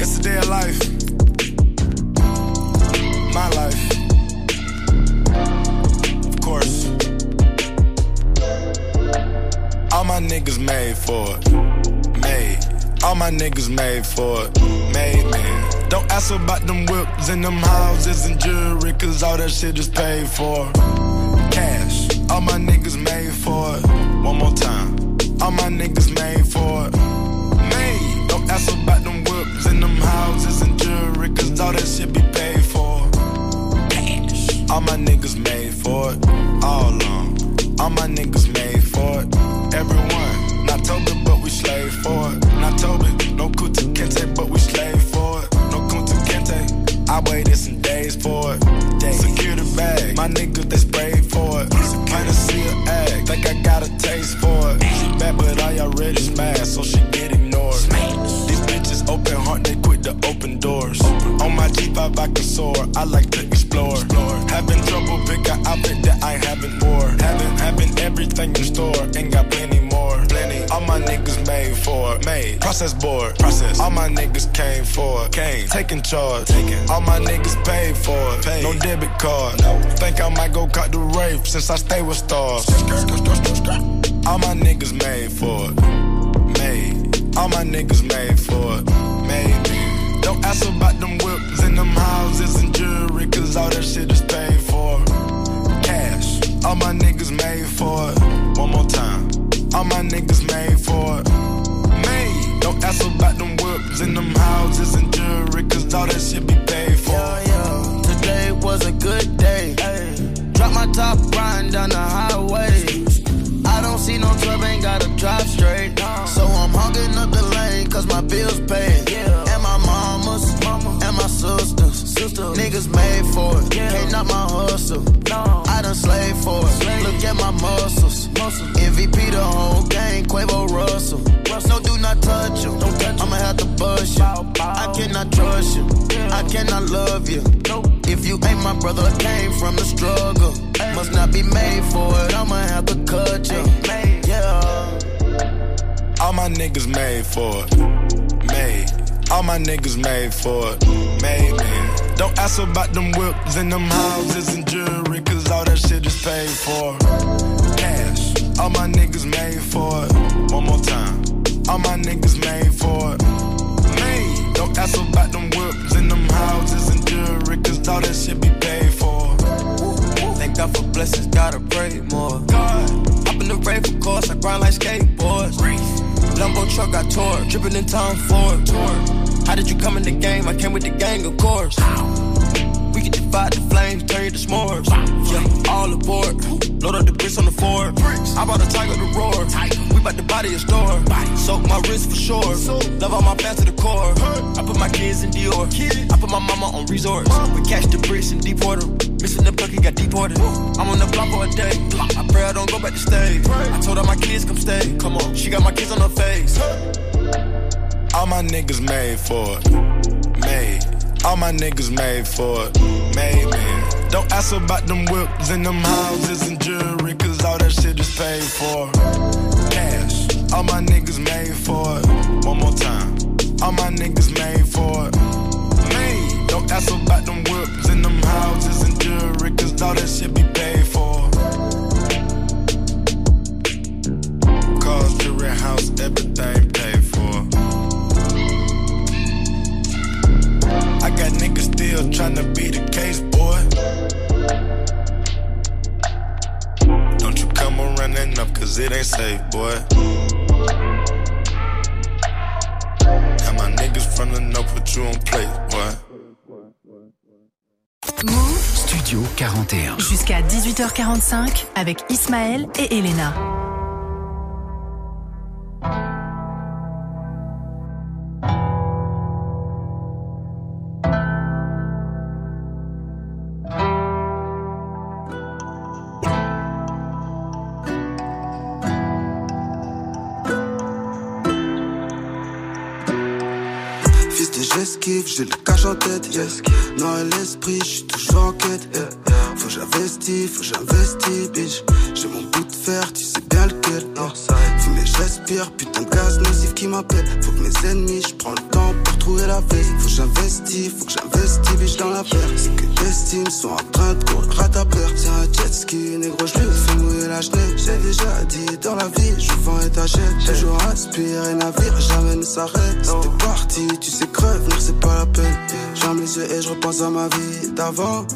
it's a day of life. My niggas made for it. Made. All my niggas made for it. Made, man. Don't ask about them whips and them houses and jewelry, cause all that shit is paid for. Cash. All my niggas made for it. One more time. All my niggas made for it. Made. Don't ask about them whips and them houses and jewelry, cause all that shit be paid for. Cash. All my niggas made for it. All on. All my niggas made for it. Everyone. Not it, but we slave for it. Not told it, No Kuta Kente, but we slave for it. No Kunta Kente. I waited some days for it. Secure the bag. My niggas, they sprayed for it. Kinda see her act. Think I got a taste for it. She bad, but I already smashed, so she get ignored. These bitches open heart, they quit the open doors. On my G5, I can soar. I like to explore. Having trouble, pick an outfit that I haven't wore. Having, having everything in store, ain't got plenty more. Plenty. All my niggas made for. Made. Process board. Process. All my niggas came for. Came. Taking charge. Taking. All my niggas paid for. Paid. No debit card. No. Think I might go cut the rape since I stay with stars. All my niggas made for it. Made. All my niggas made for it. Made. Don't ask about them whips and them houses and jewelry, cause all that shit is paid for. Cash. All my niggas made for it. One more time. All my niggas made for it. Made. Don't ask about them whips and them houses and jewelry, cause all that shit be paid for. Yeah, today was a good day. Drop my top, riding down the highway. I don't see no trouble, ain't gotta drive straight. So I'm hogging up the lane, cause my bills paid. Mama's, my sisters. Niggas made for it, can't my hustle. No. I done slaved for it, look at my muscles. MVP the whole gang, Quavo Russell. No, do not touch him. I'ma have to bust you. I cannot trust you. I cannot love you. If you ain't my brother, I came from the struggle. Must not be made for it, I'ma have to cut you. Yeah. All my niggas made for it. Made. All my niggas made for it. Made, man. Don't ask about them whips and them houses and jewelry, cause all that shit is paid for. Cash. All my niggas made for it. One more time. All my niggas made for it. Made. Don't ask about them whips and them houses and jewelry, cause all that shit be paid for. Thank God for blessings, gotta pray more. God. Up in the rave, of course, I grind like skateboards. Lambo truck got tore, dripping in Tom Ford. How did you come in the game? I came with the gang, of course. We can divide the flames, turn you to s'mores. Yeah, all aboard. Load up the bricks on the Ford. I brought a tiger to roar. We bout to body a store. Soak my wrist for sure. Love all my fans to the core. I put my kids in Dior. I put my mama on resorts. We catch the bricks in Deepwater. Missing the bucket, got deported. I'm on the block for a day. I pray I don't go back to stay. I told all my kids come stay. Come on, she got my kids on her face. All my niggas made for it. All my niggas made for it. Made, man. Don't ask about them whips and them houses and jewelry, cause all that shit is paid for. Cash. All my niggas made for it. One more time. All my niggas made for it. Made. Don't ask about them whips and them houses and jewelry, cause all that shit be paid for. Cars, jewelry, house, everything paid for. I got niggas still tryna be the case, boy. Don't you come running up, cause it ain't safe, boy. Got my niggas frontin' up, put you on plate, boy. Move Studio 41. jusqu'à 18h45 avec Ismaël et Elena. En tête, yes. Non l'esprit, j'suis toujours en quête, yeah. Faut j'investis, faut j'investis, bitch. J'ai mon bout de fer, tu sais bien lequel, yeah. Fumer, j'respire, putain de gaz nocif qui m'appelle. Faut que mes ennemis, j'prends le temps pour trouver la veste. Faut j'investis, faut que j'investis, bitch, dans la paire. C'est que l'estime sont en train de courir à ta peur. C'est un jet ski, négro, j'lui fais mouiller la genève. J'ai déjà dit dans la vie, je vends et t'achètes. Toujours aspiré, navire, jamais ne s'arrête. C'était parti, tu sais crève, non c'est pas la peine. J'ferme les yeux et je repense à ma vie d'avant.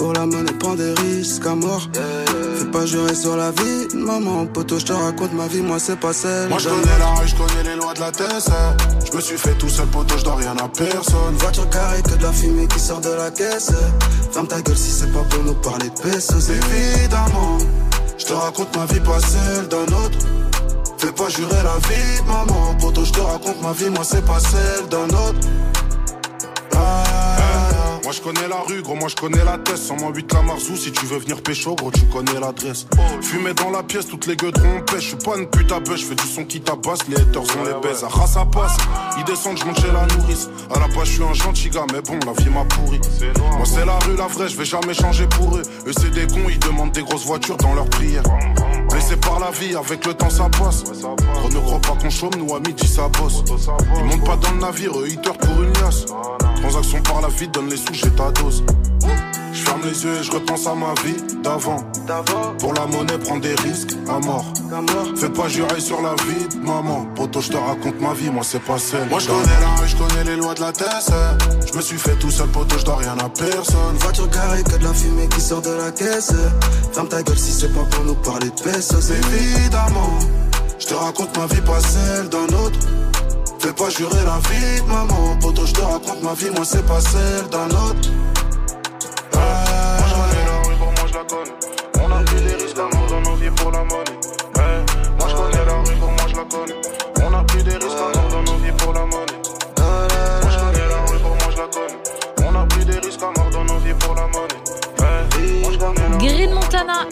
Pour la monnaie, prends des risques à mort. Fais pas jurer sur la vie, maman. Poto, je te raconte ma vie, moi c'est pas celle. Moi je connais la rue, je connais les lois de la TSA. Je me suis fait tout seul, poteau, je dois rien à personne. Voiture carrée, que de la fumée qui sort de la caisse. Ferme ta gueule si c'est pas pour nous parler de pesos. Évidemment, je te raconte ma vie, pas celle d'un autre. Fais pas jurer la vie maman, poto, je te raconte ma vie, moi c'est pas celle d'un autre. Moi je connais la rue, gros, moi je connais la tête. 108 la marzou, si tu veux venir pécho, gros, tu connais l'adresse. Fumer dans la pièce, toutes les gueulerons pêche. Je suis pas une pute à bœuf, je fais du son qui tabasse, les haters on les baise. À ça passe, ils descendent, je monte chez la nourrice. À la base, je suis un gentil gars, mais bon, la vie m'a pourri. Moi c'est la rue, la vraie, je vais jamais changer pour eux. Eux c'est des cons, ils demandent des grosses voitures dans leurs prières. Blessé par la vie, avec le temps ça passe. Gros, ne crois pas qu'on chôme, nous à midi ça bosse. Ils montent pas dans le navire, eux ils pour une liasse. Transaction par la vie, donne les sous, j'ai ta dose. Je ferme les yeux et je repense à ma vie d'avant. Pour la monnaie, prends des risques à mort. Fais pas jurer sur la vie de maman. Poto, je te raconte ma vie, moi c'est pas celle. Moi je connais la rue, je connais les lois de la TSA. Je me suis fait tout seul, poto, je dois rien à personne. Voiture carrée, que de la fumée qui sort de la caisse. Ferme ta gueule si c'est pas pour nous parler de pesos. Évidemment, je te raconte ma vie, pas celle d'un autre. Fais pas jurer la vie de maman. Poto, je te raconte ma vie, moi c'est pas celle d'un autre.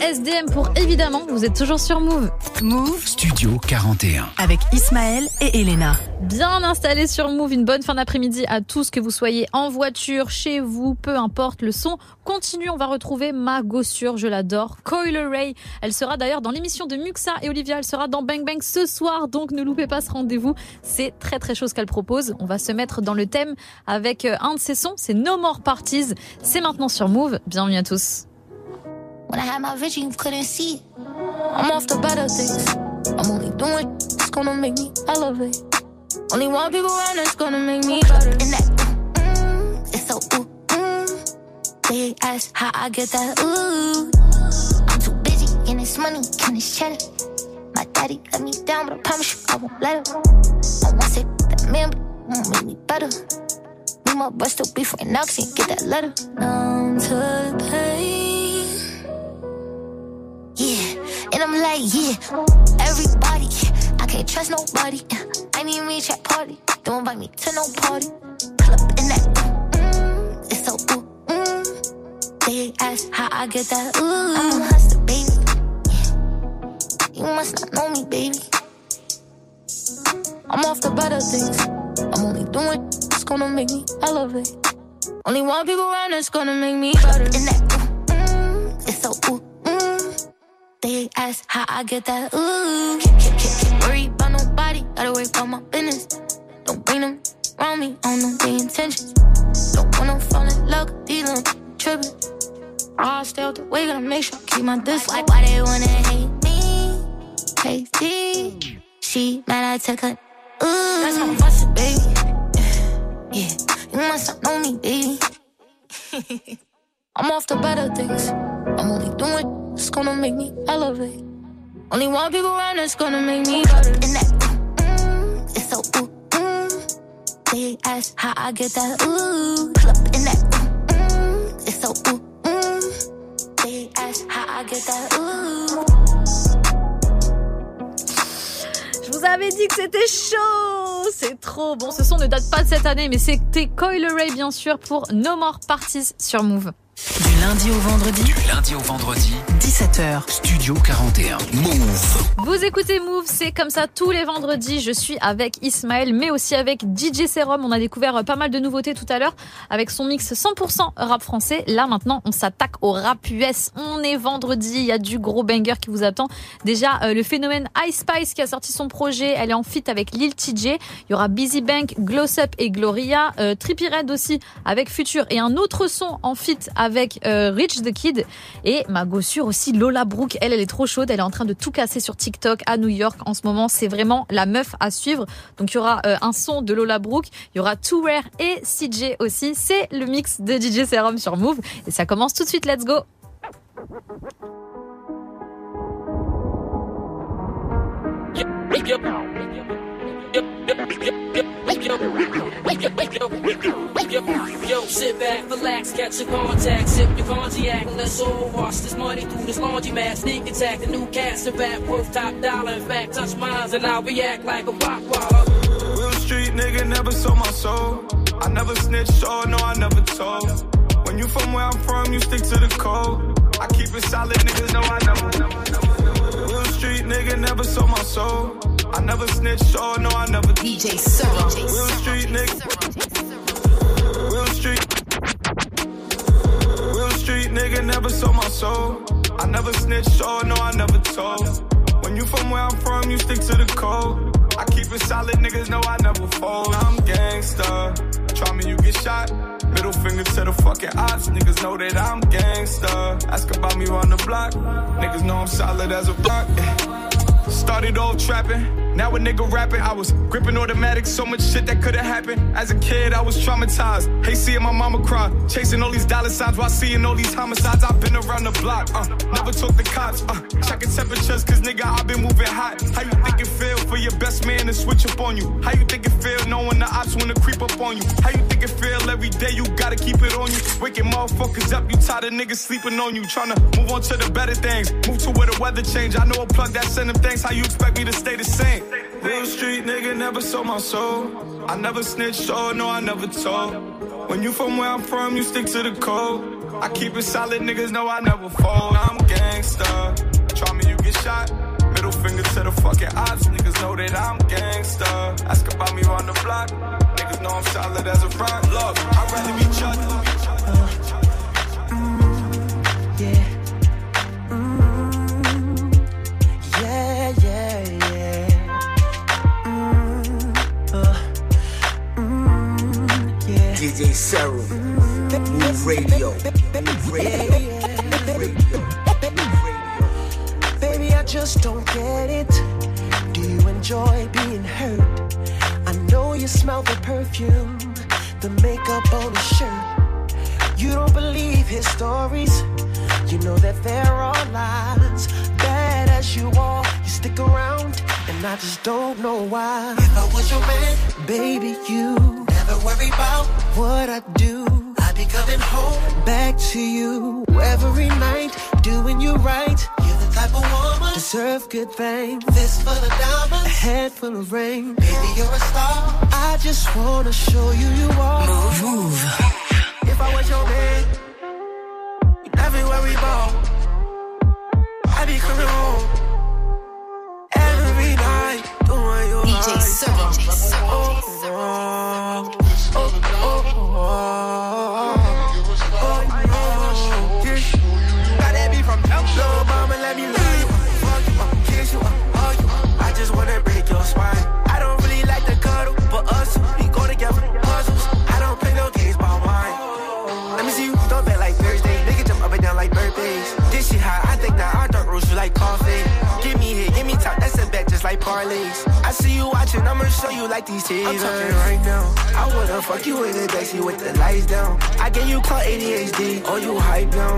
SDM pour évidemment, vous êtes toujours sur Move. Move Studio 41. Avec Ismaël et Elena. Bien installé sur Move, une bonne fin d'après-midi à tous, que vous soyez en voiture, chez vous, peu importe le son. Continue, on va retrouver ma gossure, je l'adore, Coil Ray. Elle sera d'ailleurs dans l'émission de Muxa et Olivia, elle sera dans Bang Bang ce soir, donc ne loupez pas ce rendez-vous. C'est très très chose qu'elle propose. On va se mettre dans le thème avec euh, un de ses sons, c'est No More Parties. C'est maintenant sur Move. Bienvenue à tous. When I had my vision, you couldn't see it. I'm off the better things. I'm only doing it's gonna make me elevate. Only one people around that's gonna make me better. And that, mm, it's so ooh, mm. They ask how I get that ooh. I'm too busy getting this money, getting this cheddar. My daddy let me down, but I promise you I won't let him. I want to that man, but won't make me better. Me, my breast still be for cause he get that letter. Numb to pain. Like, yeah, everybody. I can't trust nobody. I need me chat party. Don't invite me to no party. Up in that, mm, it's so ooh, mm. They ask how I get that ooh. I'm a hustler, baby. You must not know me, baby. I'm off the better things. I'm only doing what's gonna make me elevate. Only one people around that's gonna make me better. In that, ooh, mm, it's so ooh. They ask how I get that ooh. Can't worry about nobody, gotta worry about my business. Don't bring them around me, I don't know intentions. Don't wanna fall in love, these tripping. I'll stay out the way, gotta make sure I keep my distance. Why, why they wanna hate me? Crazy. She mad I took her. Ooh, that's my boss, baby. <sighs> Yeah, you must not know me, baby. <laughs> I'm off the better things. I'm only doing it's gonna make me elevate. Only one people around that's gonna make me better. And that, mm, it's so ooh, mm. They ask how I get that ooh. Pull up in that, mm, it's so ooh, mm. They ask how I get that ooh. Je vous avais dit que c'était chaud C'est trop bon. Ce son ne date pas de cette année, mais c'était Coil Ray, bien sûr, pour No More Parties sur Move. Lundi au vendredi. Du lundi au vendredi. 17h. Studio 41. Move. Vous écoutez Move, c'est comme ça tous les vendredis. Je suis avec Ismaël, mais aussi avec DJ Serum. On a découvert pas mal de nouveautés tout à l'heure avec son mix 100% rap français. Là maintenant, on s'attaque au rap US. On est vendredi, il y a du gros banger qui vous attend. Déjà, euh, le phénomène Ice Spice qui a sorti son projet, elle est en fit avec Lil TJ. Il y aura Busy Bank, Gloss Up et Gloria. Euh, Trippie Red aussi avec Future et un autre son en fit avec avec euh, Rich the Kid et ma gossure aussi Lola Brooke. Elle, elle est trop chaude. Elle est en train de tout casser sur TikTok à New York en ce moment. C'est vraiment la meuf à suivre. Donc il y aura euh, un son de Lola Brooke, il y aura Too Rare et CJ aussi. C'est le mix de DJ Serum sur Move et ça commence tout de suite. Let's go. Yo, sit back, relax, catch a contact, sip your cognac, and let's all wash this money through this laundry mat. Sneak attack, the new cast of rap, worth top dollar. In fact, touch mines and I'll react like a rock waller. Real street nigga, never sold my soul. I never snitched, oh no, I never told. When you from where I'm from, you stick to the code. I keep it solid, niggas know I never. Nigga, never sold my soul. I never snitched, oh no, I never. DJ Sir. Real street nigga. Real street. Real street nigga, never sold my soul. I never snitched, oh no, I never told. When you from where I'm from, you stick to the code. I keep it solid, niggas know I never fold. I'm gangsta. Try me, you get shot. Middle finger to the fucking odds. Niggas know that I'm gangsta. Ask about me on the block. Niggas know I'm solid as a rock. Yeah. Started off trapping, now a nigga rapping. I was gripping automatic, so much shit that could've happened. As a kid, I was traumatized. Hate seeing my mama cry, chasing all these dollar signs while seeing all these homicides. I've been around the block, uh, never took the cops, uh, checking temperatures, cause nigga, I've been moving hot. How you think it feel for your best man to switch up on you? How you think it feel knowing the ops wanna creep up on you? How you think it feel every day you gotta keep it on you? Waking motherfuckers up, you tired of niggas sleeping on you. Tryna move on to the better things, move to where the weather change. I know a plug that send them things, how you expect me to stay the same? Real street nigga, never sold my soul. I never snitched, oh no, I never told. When you from where I'm from, you stick to the code. I keep it solid, niggas know I never fold. I'm gangsta. Try me, you get shot. Middle finger to the fucking ops. Niggas know that I'm gangsta. Ask about me on the block. Niggas know I'm solid as a rock. Look, I'd rather be judged. DJ Serum, Move Radio, Move Radio, Move Radio. Baby, I just don't get it. Do you enjoy being hurt? I know you smell the perfume, the makeup on his shirt. You don't believe his stories. You know that there are lies. Bad as you are, you stick around, and I just don't know why. If I was your man, baby, you never worry about what I do. I'd be coming home back to you every night, doing you right. You're the type of woman deserve good things. This full of diamonds, a head full of rain. Baby, you're a star. I just wanna show you you are. Move, move. If I was your man, you never worry about. I'd be coming home every night, doing you DJ right. Servo. Oh, oh, oh, like parlays. I see you watching, I'ma show you like these teasers. I'm talking right now. I wanna fuck you in the backseat with the lights down. I get you caught ADHD, oh you hype down.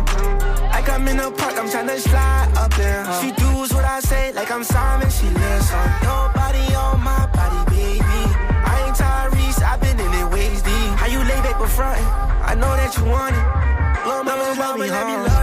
Like I'm in the park, I'm tryna slide up there. She does what I say, like I'm Simon, she listen. Your body on my body, baby. I ain't Tyrese, I've been in it waist deep. How you lay back but frontin'? I know that you want it. Lil' mama, love me, let me love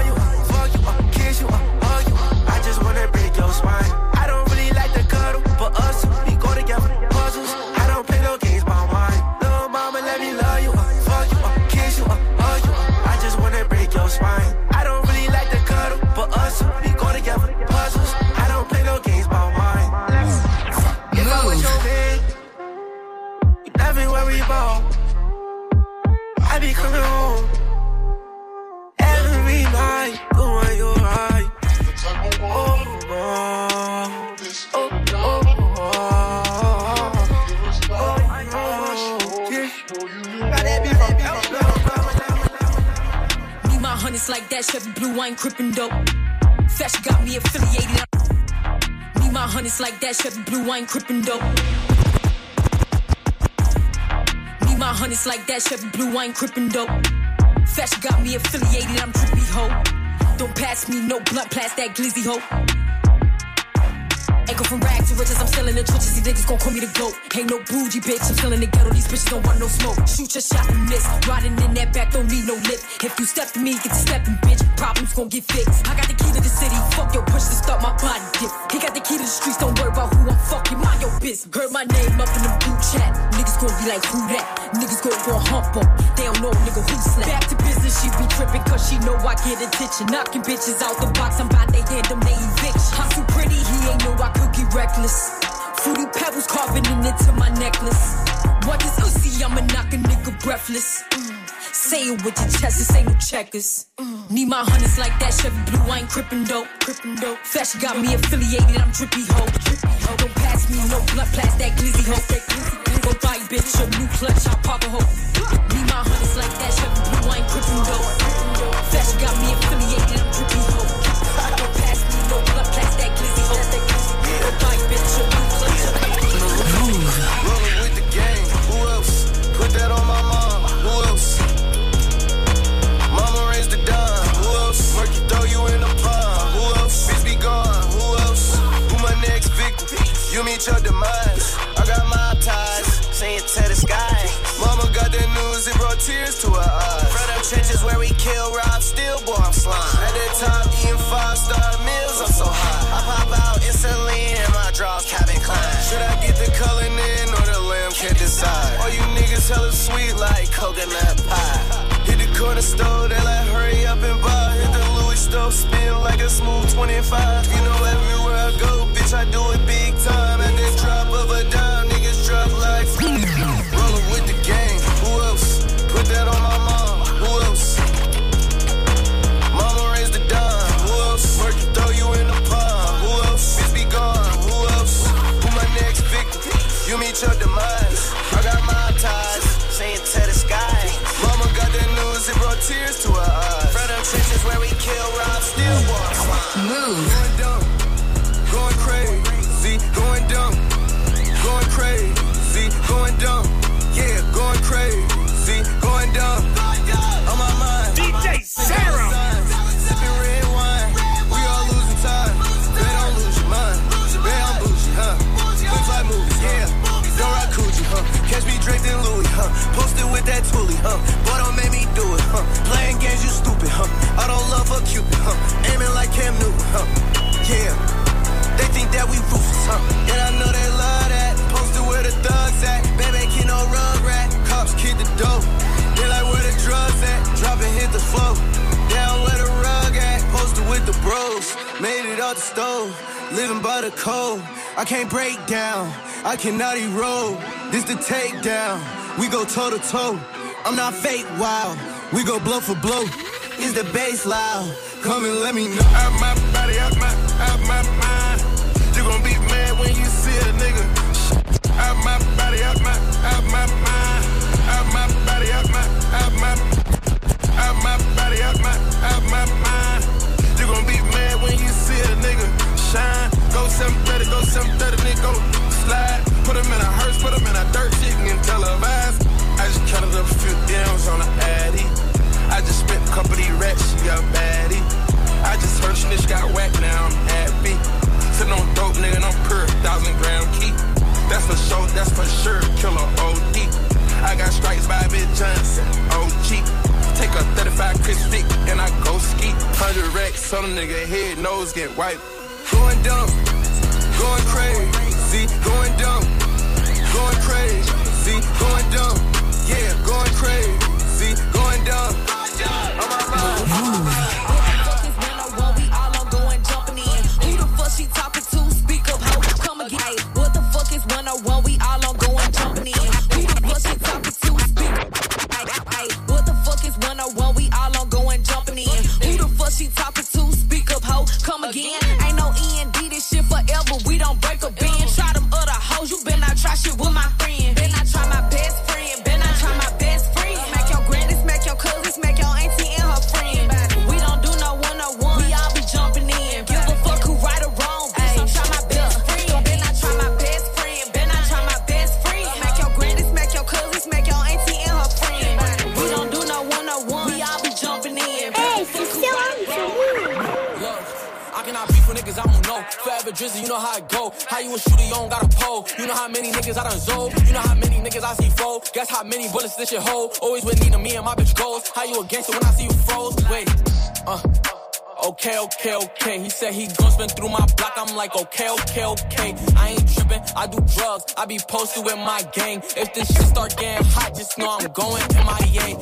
that Chevy Blue Wine Crippin' Dope. Need my hundreds like that Chevy Blue Wine Crippin' Dope. Fashion got me affiliated, I'm drippy ho. Don't pass me no blunt, pass that glizzy ho. Ain't from rags to riches, I'm still in the trenches. These niggas gon' call me the goat. Ain't no bougie bitch, I'm still the ghetto. These bitches don't want no smoke. Shoot your shot and miss. Riding in that back, don't need no lip. If you step to me, get stepping, bitch. Problems gon' get fixed. I got the key to the city. Fuck your push to start my body dip. He got the key to the streets, don't worry about who I'm fucking. Mind your business. Heard my name up in the blue chat. Niggas gon' be like, who that? Niggas gon' go hump up. They don't know nigga who slap. Back to business, she be tripping cause she know I get attention. Knocking bitches out the box, I'm about to hand them they eviction. I'm too pretty, he ain't know I could get reckless. Fruity pebbles carving into my necklace. What is Uzi? I'ma knock a nigga breathless. Mm. Say it with your chest, this ain't no checkers. Need my hundreds like that Chevy Blue, I ain't crippin' dope. Crippin' dope. Fashion got me affiliated, I'm drippy ho. Don't pass me no blood, pass that glizzy ho. Go buy bitch a new clutch, I'll pop a hoe. Need my hundreds like that Chevy Blue, I ain't crippin' dope. Fashion got me affiliated, your demise. I got my ties, singing to the sky. Mama got the news, it brought tears to her eyes. Front up trenches where we kill, rob, steal, boy, I'm slime. At the top, eating five star meals, I'm so high. I pop out insulin and my draws Calvin Klein. Should I get the color in or the lamb can't decide? All you niggas hella sweet like coconut pie. Hit the corner store, they like hurry up and buy. Hit the Louis store, spin like a smooth 25. You know everywhere I go, bitch, I do Going dumb. Going crazy. Going dumb. Going crazy. Going dumb. Yeah, going crazy. Going dumb. On my mind. DJ Sarah. Sipping red wine. We all losing time. They don't lose your mind. They don't bougie, huh? Looks like movies, yeah. Don't rock Coogee, huh? Catch me in Louis, huh? Posted with that huh? Boy, don't make me do it, huh? Playing games, you stupid, huh? I don't love a Cupid, huh? That we ruthless, huh? And I know they love that. Posted where the thugs at. Baby, kid, no rug rat. Cops kid the dope. They like where the drugs at. Drop and hit the flow. Down where the rug at. Posted with the bros. Made it out the stove. Living by the code. I can't break down. I cannot erode. This the takedown. We go toe to toe. I'm not fake wild. We go blow for blow. Is the bass loud? Come and let me know. Out my body, out my, out my. When you see a nigga. Out my body, out my, out my mind. Out my body, out my, out my, out my body, out my, out my mind. You gon' be mad when you see a nigga shine. Go 730, go 730, nigga, go slide. Put him in a hearse, put him in a dirt, she can televise. I just counted up a few M's on the Addy. I just spent a couple of these racks, she got baddie. I just heard snitch got whacked, now I'm happy. Sitting on dope, nigga, I'm per thousand gram key. That's for sure, that's for sure, killer OD. I got strikes by Big Johnson, OG. Take a 35 Chris Vick and I go ski. 100 racks a nigga head, nose get wiped. Going dumb, going crazy, going dumb, going crazy, going dumb. Yeah, going crazy, going dumb. Know how it go. How you a shooter, you don't got a pole. You know how many niggas I done zold. You know how many niggas I see fold. Guess how many bullets this shit hold. Always with Nina, me and my bitch goes. How you a gangster when I see you froze? Wait, uh. Okay, okay, okay. He said he gon' spin through my block. I'm like, okay, okay, okay. I ain't trippin', I do drugs. I be posted with my gang. If this shit start getting hot, just know I'm going MIA.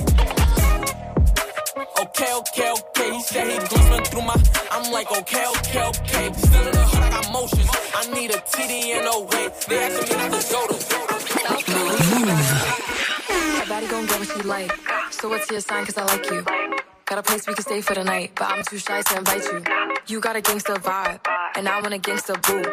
Okay, okay, okay. He said he spin through my. I'm like, okay, okay, okay. Still in the hood, I need a way. They to go to. Everybody gon' get what she like. So what's your sign? Cause I like you. Got a place we can stay for the night, but I'm too shy to invite you. You got a gangster vibe, and I want a gangster boo.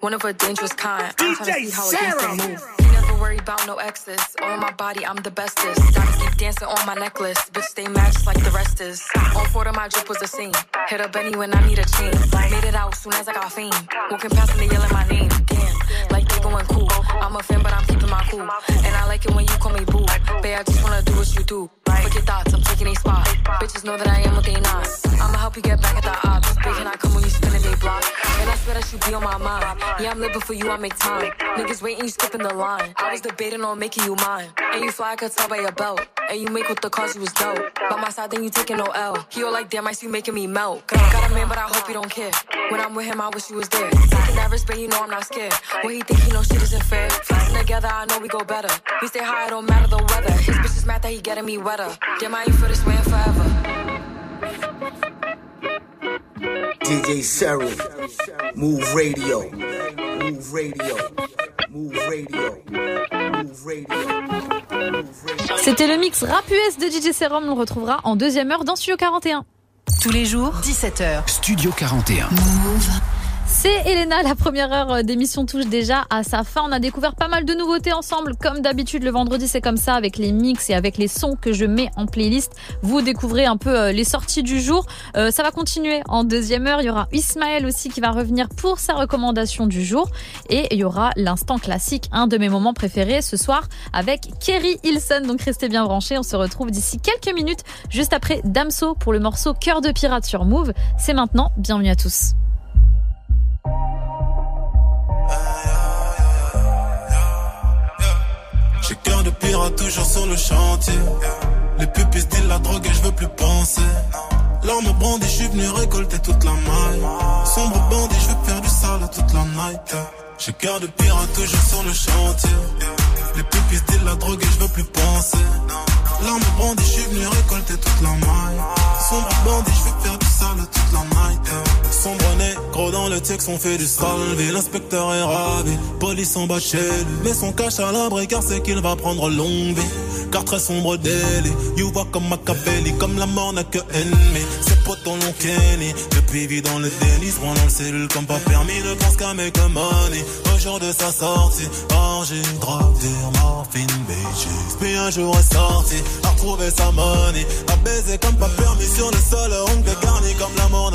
One of a dangerous kind. I'm trying to see how a gangster move. Worry about no exes. On my body, I'm the bestest. Gotta keep dancing on my necklace. Bitch, stay just like the rest is. On four of my drip was a scene. Hit up Benny when I need a chain. Made it out soon as I got fame. Walking past they yelling my name. Damn, like they going cool. I'm a fan, but I'm keeping my cool. And I like it when you call me boo. Babe, I just wanna do what you do. Your thoughts, I'm taking a spot. Bitches know that I am what they not. I'ma help you get back at the ops. They cannot come when you spinning they block. And I swear that you be on my mind. Yeah, I'm living for you, I make time. Niggas waiting, you skipping the line. I was debating on making you mine. And you fly, I could tell by your belt. And you make with the cause you was dope. By my side, then you taking no L. He all like, damn, I see you making me melt. Got, a man, but I hope you don't care. When I'm with him, I wish you was there. Taking that risk, but you know I'm not scared. When he think he know shit isn't fair. Flexing together, I know we go better. We stay high, it don't matter the weather. His bitch is mad that he getting me wetter. Damn, I ain't feel this way forever. JJ Serum. Move Radio. Move Radio. Move Radio. Move Radio. C'était le mix rap US de DJ Serum. On le retrouvera en deuxième heure dans Studio 41. Tous les jours, 17h. Studio 41. Move. C'est Elena, la première heure d'émission touche déjà à sa fin. On a découvert pas mal de nouveautés ensemble. Comme d'habitude, le vendredi, c'est comme ça avec les mix et avec les sons que je mets en playlist. Vous découvrez un peu euh, les sorties du jour. Euh, ça va continuer en deuxième heure. Il y aura Ismaël aussi qui va revenir pour sa recommandation du jour. Et il y aura l'instant classique, un de mes moments préférés ce soir avec Kerry Hilson. Donc restez bien branchés. On se retrouve d'ici quelques minutes, juste après Damso pour le morceau Cœur de pirate sur Move. C'est maintenant. Bienvenue à tous. J'ai cœur de pirate toujours sur le chantier. Les pupilles disent la drogue et je veux plus penser. L'arme brandie, je suis venu récolter toute la maille. Sombre bandit, je veux faire du sale toute la night. J'ai cœur de pirate toujours sur le chantier. Les pupilles disent la drogue et je veux plus penser. L'arme brandie, je suis venu récolter toute la maille. Sombre bandit, je veux faire du sale toute la night. Sombre négro dans le texte, on fait du salvé. L'inspecteur est ravi, police en bas chez lui. Mais son cache à l'abri car c'est qu'il va prendre longue vie. Car très sombre délit, you vois comme Machiavelli, comme la mort n'a que ennemi. Ses potes en l'ont Kenny, depuis vit dans le délit, se prend dans le cellule comme pas permis, ne pense qu'à make money. Au jour de sa sortie, orgie, drogue, morphine, bitches. Puis un jour est sorti, a retrouvé sa money, a baiser comme pas permis sur le sol, ongle garni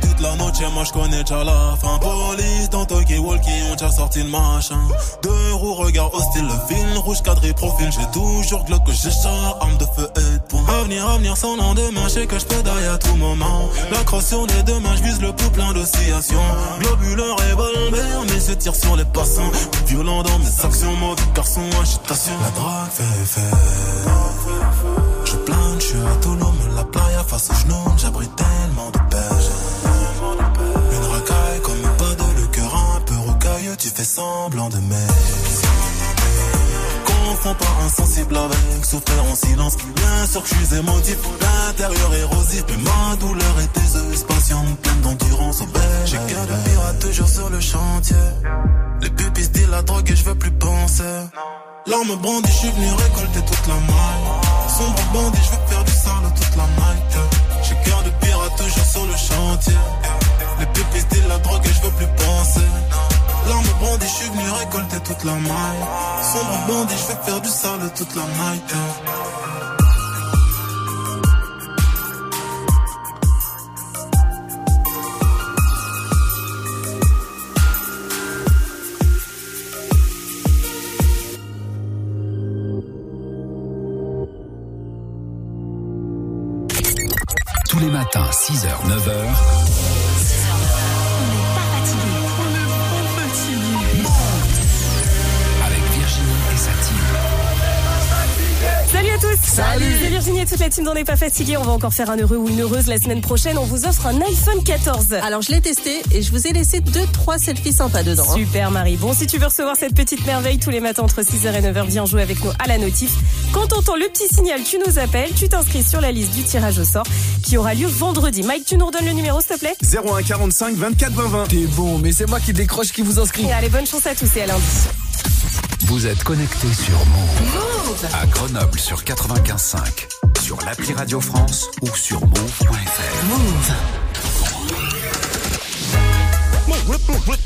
Toute la noche, moi je connais déjà la fin. Police dans Tokyo Walkie, on déjà sorti le machin. Deux roues, regard hostile, le film rouge cadré profil. J'ai toujours glock que j'ai arme de feu et de poing. Avenir, avenir sans lendemain, je sais que je peux à tout moment. La crosse sur les deux mains, vise le pouls plein d'oscillations. Globuleur, revolver, mais je tire sur les passants. Violent dans mes actions, mauvais garçon, agitation. La drogue fait effet. Je plane, je suis Tulum, la playa face au genou, j'abrite tellement de tu fais semblant de m'aimer. Confonds pas insensible avec souffrir en silence. Bien sûr que je suis émotif, l'intérieur érosif, mais ma douleur est aiseuse, patiente, pleine d'endurance au beige. J'ai cœur de pirate toujours sur le chantier. Les pupilles disent la drogue et je veux plus penser. L'arme brandie, je suis venu récolter toute la maille. Sombre bandit, je veux faire du sale toute la night. J'ai cœur de pirate toujours sur le chantier. Les pupilles disent la drogue et je veux plus penser. L'arme brandie, je suis venu récolter toute la maille. Sombre bandit, je veux faire du sale toute la night. Tous les matins, 6h, 9h. À tous Salut. C'est Virginie et toute la team d'On n'est pas fatigué. On va encore faire un heureux ou une heureuse la semaine prochaine. On vous offre un iPhone 14. Alors je l'ai testé et je vous ai laissé deux trois selfies sympas dedans. hein. Super Marie. Bon, si tu veux recevoir cette petite merveille tous les matins entre 6h et 9h, viens jouer avec nous à la notif. Quand t'entends le petit signal, tu nous appelles, tu t'inscris sur la liste du tirage au sort qui aura lieu vendredi. Mike, tu nous redonnes le numéro s'il te plaît? 01 45 24 20 20. T'es bon, mais c'est moi qui décroche qui vous inscrit. Et allez, bonne chance à tous et à lundi. Vous êtes connectés sur Move. À Grenoble sur 95.5. Sur l'appli Radio France ou sur move.fr. Move.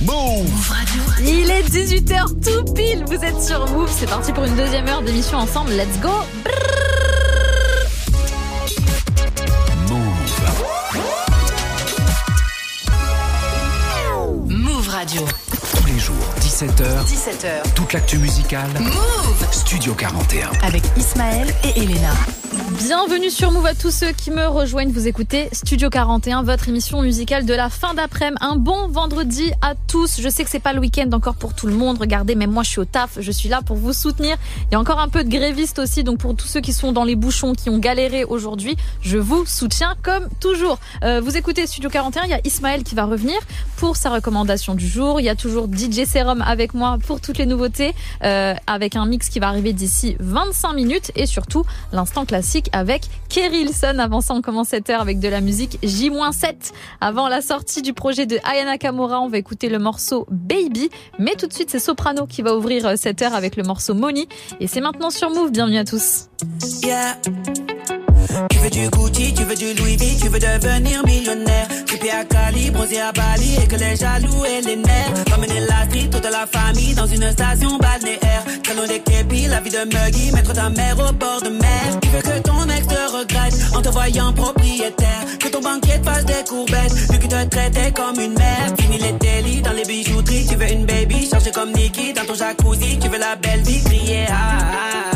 Move Il est 18h tout pile, vous êtes sur Move, c'est parti pour une deuxième heure d'émission ensemble, let's go Move Radio. Les jours, 17h. 17h. Toute l'actu musicale. Move. Studio 41. Avec Ismaël et Elena. Bienvenue sur Move à tous ceux qui me rejoignent. Vous écoutez Studio 41, votre émission musicale de la fin d'après-midi. Un bon vendredi à tous. Je sais que c'est pas le week-end encore pour tout le monde. Regardez, même moi je suis au taf. Je suis là pour vous soutenir. Il y a encore un peu de grévistes aussi. Donc pour tous ceux qui sont dans les bouchons, qui ont galéré aujourd'hui, je vous soutiens comme toujours. Euh, vous écoutez Studio 41. Il y a Ismaël qui va revenir pour sa recommandation du jour. Il y a toujours DJ Serum avec moi pour toutes les nouveautés, euh, avec un mix qui va arriver d'ici 25 minutes et surtout l'instant classique avec Kerry Hilson. Avant ça, on commence cette heure avec de la musique J-7. Avant la sortie du projet de Ayana Kamura, on va écouter le morceau Baby. Mais tout de suite, c'est Soprano qui va ouvrir euh, cette heure avec le morceau Money. Et c'est maintenant sur Move. Bienvenue à tous. Tu veux du Gucci, tu veux du Louis V, tu veux devenir millionnaire. Tu à Cali, bronzé à Bali et que les jaloux et les nerfs. Ramener la street, toute la famille dans une station balnéaire. Canon des képis, la vie de Muggy, mettre ta mère au bord de mer. Tu veux que ton ex te regrette en te voyant propriétaire. Que ton banquier te fasse des courbettes, vu qu'il te traitait comme une mère. Fini les délits dans les bijouteries, tu veux une baby, chargée comme Nikki dans ton jacuzzi. Tu veux la belle vie, crier ah, ah, ah,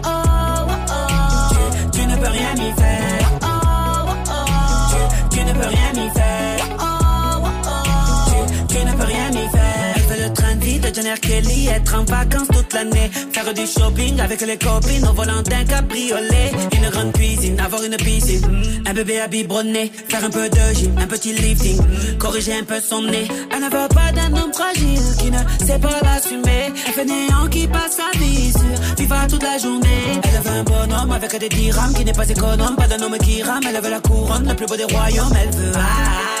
peux Kelly, être en vacances toute l'année, faire du shopping avec les copines au volant d'un cabriolet, une grande cuisine, avoir une piscine, un bébé à biberonner, faire un peu de gym, un petit lifting, corriger un peu son nez. Elle ne veut pas d'un homme fragile qui ne sait pas l'assumer. Elle fait néant qui passe sa vie sur Viva toute la journée. Elle veut un bonhomme avec des dirhams qui n'est pas économe, pas d'un homme qui rame. Elle veut la couronne, le plus beau des royaumes. Elle veut. Ah,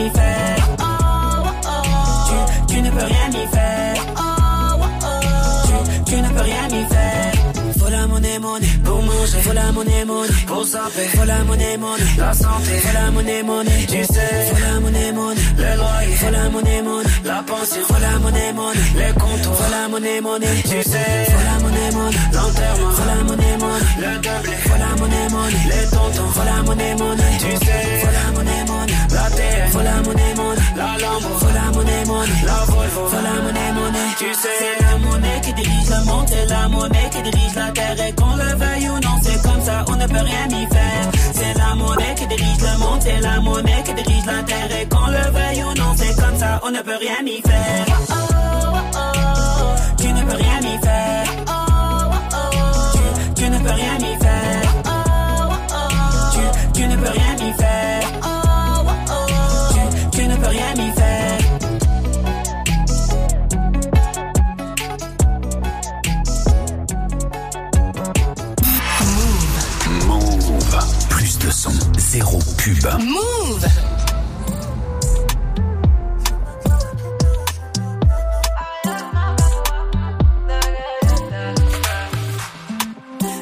Tu ne Faut la monnaie, monnaie pour s'appeler. Faut la monnaie, monnaie la santé. La monnaie, monnaie tu sais. La monnaie, monnaie le loyer. La monnaie, monnaie la pension. La monnaie, monnaie les. Faut la monnaie, monnaie tu sais. La monnaie, monnaie l'enterrement. La monnaie, monnaie le. Faut la monnaie, monnaie les tontons. La monnaie, monnaie tu sais. La monnaie, monnaie la. Faut la monnaie, monnaie la Lambo. Faut la monnaie, monnaie la Volvo. La monnaie, monnaie tu sais. C'est la monnaie qui dirige le monde. C'est la monnaie qui dirige la terre. Et qu'on le veuille ou non, c'est comme ça, on ne peut rien y faire. C'est la monnaie qui dirige le monde. C'est la monnaie qui dirige la terre. Et qu'on le veuille ou non, c'est comme ça, on ne peut rien y faire. Tu ne peux rien y faire. Tu, ne peux rien y faire. Tu, tu ne peux rien y faire. Zéro pub. Move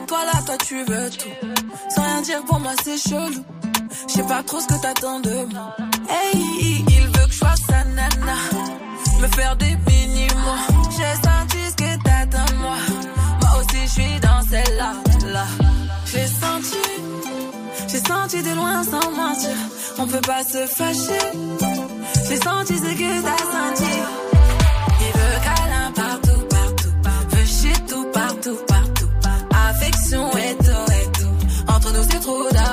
Toi là, toi tu veux tout. Sans rien dire pour moi c'est chelou. Je sais pas trop ce que t'attends de moi. Hey, il veut que je sois sa nana. Me faire des mini-mois. J'ai senti ce que t'attends de moi. Moi aussi je suis dans celle-là. Là. J'ai senti, j'ai senti de loin sans mentir. On peut pas se fâcher. J'ai senti ce que t'as senti. Il veut câlin partout, partout. Veut shit tout, partout, partout. Affection et tout, et tout. Entre nous c'est trop d'or.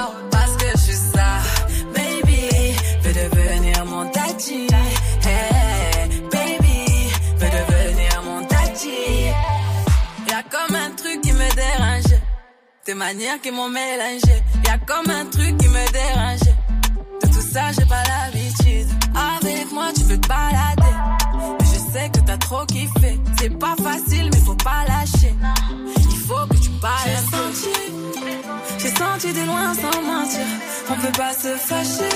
Manières qui m'ont mélangé. Y a comme un truc qui me dérangeait. De tout ça, j'ai pas l'habitude. Avec moi, tu veux te balader. Mais je sais que t'as trop kiffé. C'est pas facile, mais faut pas lâcher. Il faut que tu parles. J'ai senti, j'ai senti de loin sans mentir. On peut pas se fâcher.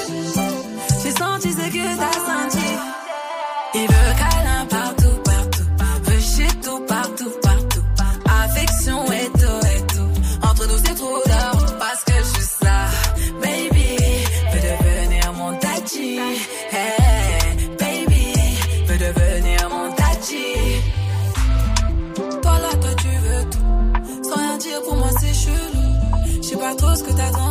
J'ai senti ce que t'as senti. Il veut câlin partout, partout. Veut chez tout, partout. Ce que t'attends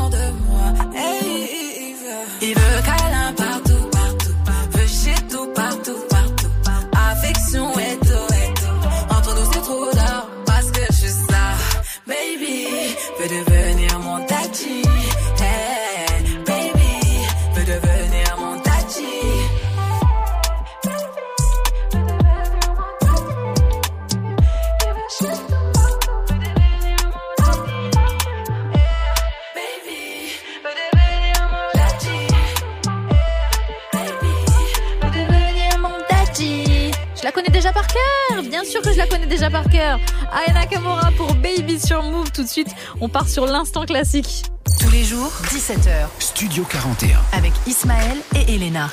la connais déjà par cœur, bien sûr que je la connais déjà par cœur. Aya Nakamura pour Baby sur Move. Tout de suite, on part sur l'instant classique. Tous les jours, 17h. Studio 41. Avec Ismaël et Elena.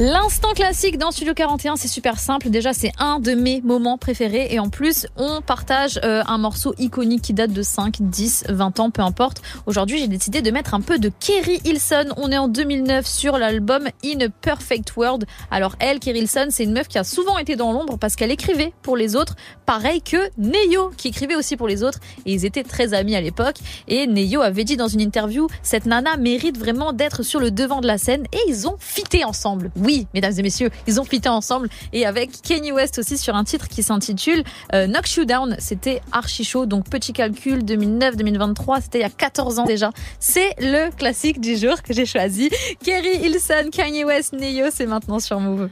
L'instant classique dans Studio 41, c'est super simple. Déjà, c'est un de mes moments préférés. Et en plus, on partage euh, un morceau iconique qui date de 5, 10, 20 ans, peu importe. Aujourd'hui, j'ai décidé de mettre un peu de Kerry Hilson. On est en 2009 sur l'album In a Perfect World. Alors elle, Kerry Hilson, c'est une meuf qui a souvent été dans l'ombre parce qu'elle écrivait pour les autres. Pareil que Neyo, qui écrivait aussi pour les autres. Et ils étaient très amis à l'époque. Et Neyo avait dit dans une interview, cette nana mérite vraiment d'être sur le devant de la scène. Et ils ont fité ensemble. Oui, mesdames et messieurs, ils ont fité ensemble. Et avec Kanye West aussi sur un titre qui s'intitule euh, Knock You Down. C'était archi chaud. Donc petit calcul, 2009-2023, c'était il y a 14 ans déjà. C'est le classique du jour que j'ai choisi. Kerry Hilson, Kanye West, Neyo, c'est maintenant sur Move.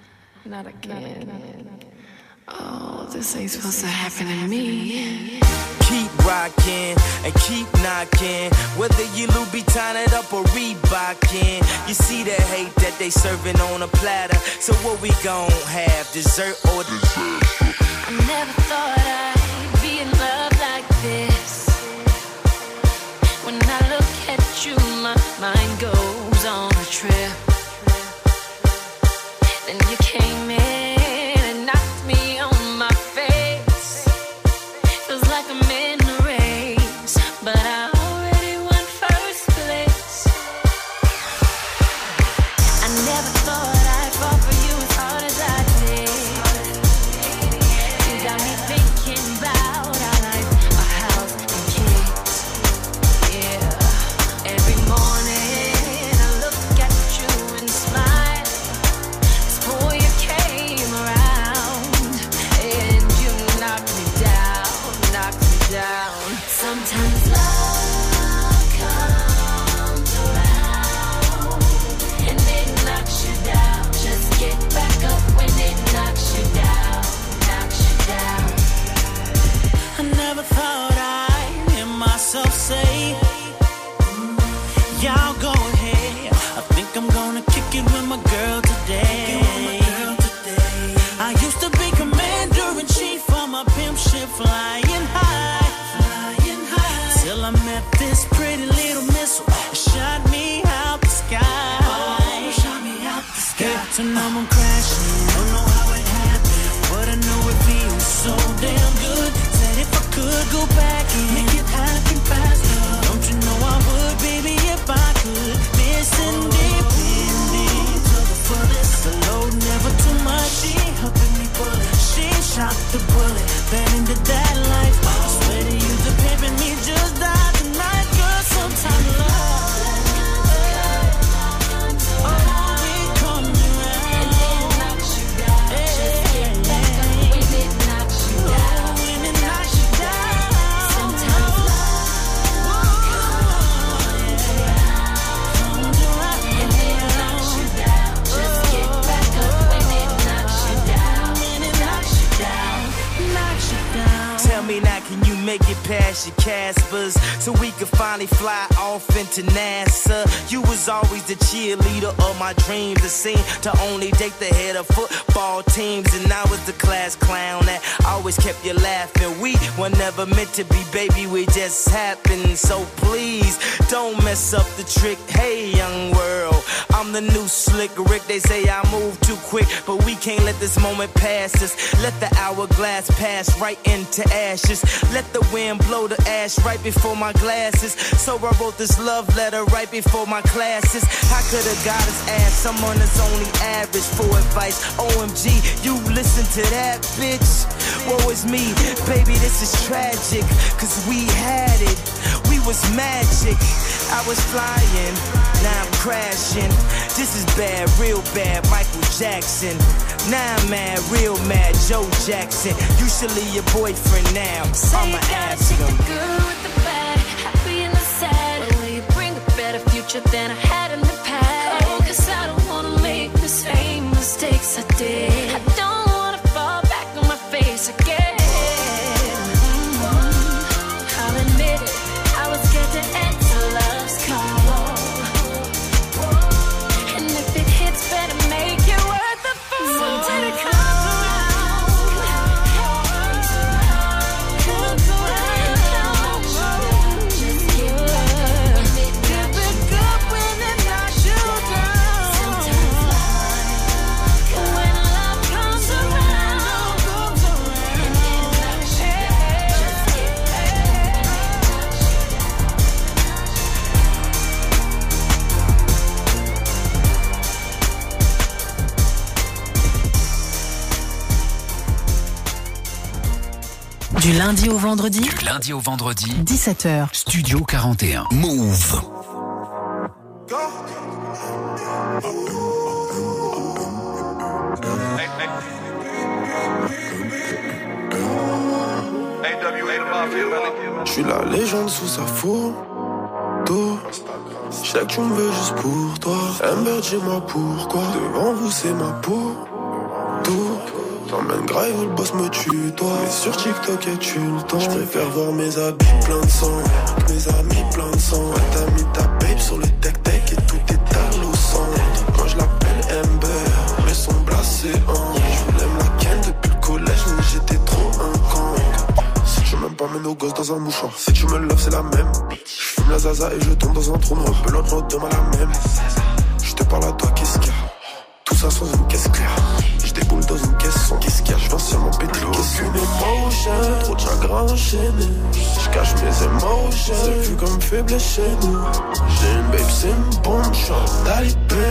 Not. Oh, this ain't supposed to happen to me. Keep rocking and keep knocking. Whether you Louboutin it up or Reebokin. You see the hate that they serving on a platter. So what we gon' have? Dessert or dessert? I never thought I'd be in love like this. When I look at you, my mind goes on a trip. I'm crashing. Don't know how it happened. But I know it feels so damn good. Said if I could go back and make it happen faster. Don't you know I would, baby, if I could. Missing independent to the fullest. The load never too much. She helping me pull it. She shot the bullet. Fell into that into NASA. You was always the cheerleader of my dreams. It seemed to only date the head of football teams, and I was the class clown that always kept you laughing. We were never meant to be, baby. We just happened. So please don't mess up the trick. Hey, young world, I'm the new slick Rick. They say I move too quick, but we can't let this moment pass us. Let the hourglass pass right into ashes. Let the wind blow the ash right before my glasses. So I wrote this love letter right before my classes. I could have got his ass, someone that's only average for advice. OMG, you listen to that, bitch. Woe is me, baby, this is tragic. Cause we had it, we was magic. I was flying, now I'm crashing. This is bad, real bad, Michael Jackson. Now I'm mad, real mad, Joe Jackson. You should leave your boyfriend now. I'ma ask him. good with the bad, happy and the sad. Will you bring a better future than I had in the past? Oh, cause I don't wanna make the same mistakes I did. Du lundi au vendredi, Du lundi au vendredi, 17h. Studio 41. Move. Je suis la légende sous sa photo. Je sais que tu me veux juste pour toi. Amber, dis-moi pourquoi. Devant vous, c'est ma peau. Tout. J'emmène grave où le boss me tue, toi. Mais sur TikTok, et tu le temps. Je préfère voir mes habits plein de sang. Mes amis plein de sang. Ouais, t'as mis ta babe sur le tech-tech et tout est à centre. Moi, je l'appelle Amber. Mais son blasé en. Je voulais me la ken depuis le collège, mais j'étais trop un con. Si tu m'aimes pas, mets nos gosses dans un mouchoir. Si tu me loves, c'est la même. Je fume la zaza et je tombe dans un trou noir. L'autre demain la même. Je te parle à toi, qu'est-ce qu'il y a? Ça sans une caisse claire. Je déboule dans une caisse sans qu'est-ce qu'il y a Je viens seulement péter Qu'est-ce qu'une émotion Trop de chagrin enchaîné. Je cache mes émotions. C'est plus comme faible chez nous. J'ai une babe, c'est une bombe. Je talibé.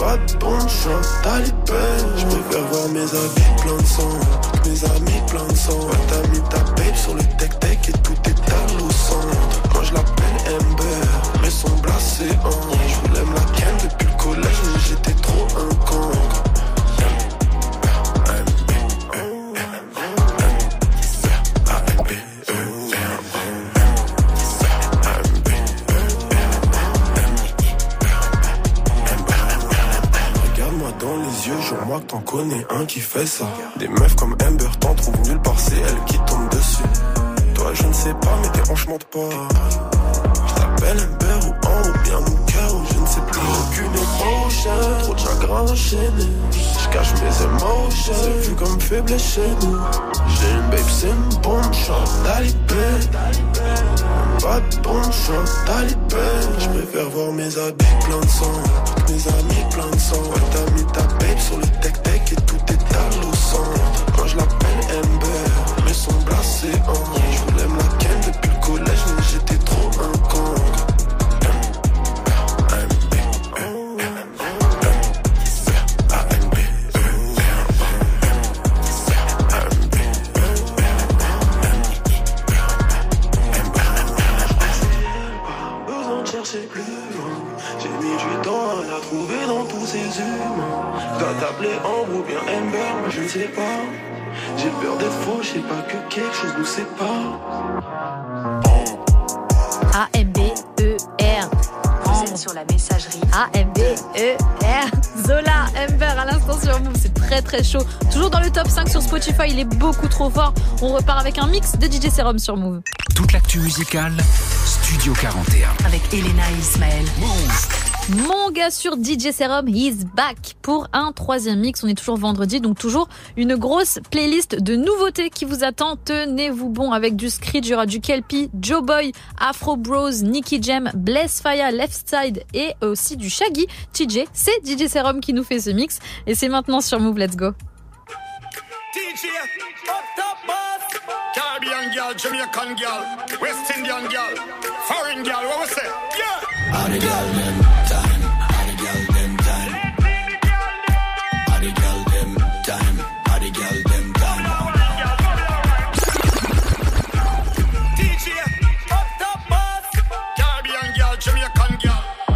Pas de bombe, je talibé. Je préfère voir mes habits plein de sang. Mes amis plein de sang. Ouais, t'as mis ta babe sur le tech-tech et tout est à l'eau. Moi je l'appelle Amber. Mais son blasé en. T'en connais un qui fait ça. Des meufs comme Amber t'en trouvent nulle part, c'est elle qui tombe dessus. Toi, je ne sais pas, mais tes hanches mentent pas. Je t'appelle Amber ou en ou bien mon cœur, ou je ne sais plus. Aucune émotion, trop de chagrin enchaîné. Je cache mes émotions, c'est plus comme faible chez nous. J'ai une babe, c'est une bombe, je talibé. Pas de suis un talibé. Je préfère voir mes habits plein de sang. que Mes amis plein de sang. T'as mis ta babe sur le est centre. Moi je sépare. A-M-B-E-R. Vous êtes sur la messagerie. A-M-B-E-R. Zola, Amber, à l'instant sur Move. C'est très très très chaud. Toujours dans le top 5 sur Spotify, il est beaucoup trop fort. On repart avec un mix de DJ Serum sur Move. Toute l'actu musicale, Studio 41. Avec Elena et Ismaël. Mon gars sur DJ Serum, he's back pour un troisième mix. On est toujours vendredi, donc toujours une grosse playlist de nouveautés qui vous attend. Tenez-vous bon avec du Screech, il y aura du Kelpie, Joe Boy, Afro Bros, Nicky Jam, Bless Fire, Left Side et aussi du Shaggy. TJ, c'est DJ Serum qui nous fait ce mix et c'est maintenant sur Move. Let's go. DJ. Caribbean girl, Jamaican girl, West Indian girl, foreign girl, what we say? Yeah.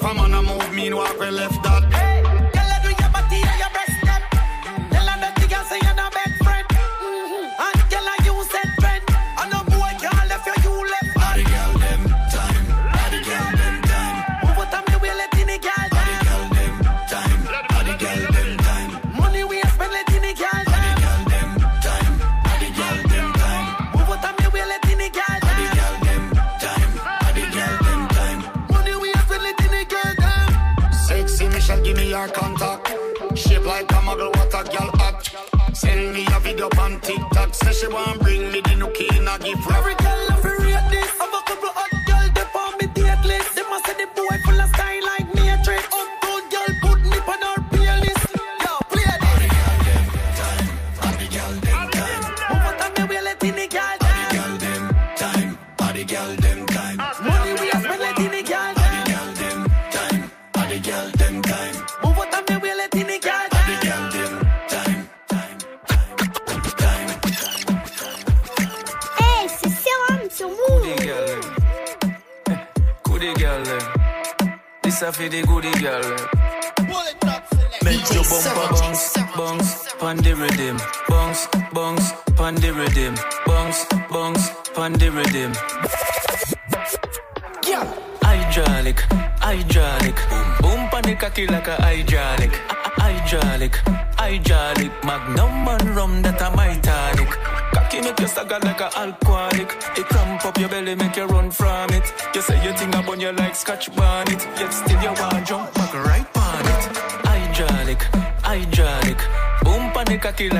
If a man a move, mean walk we left that.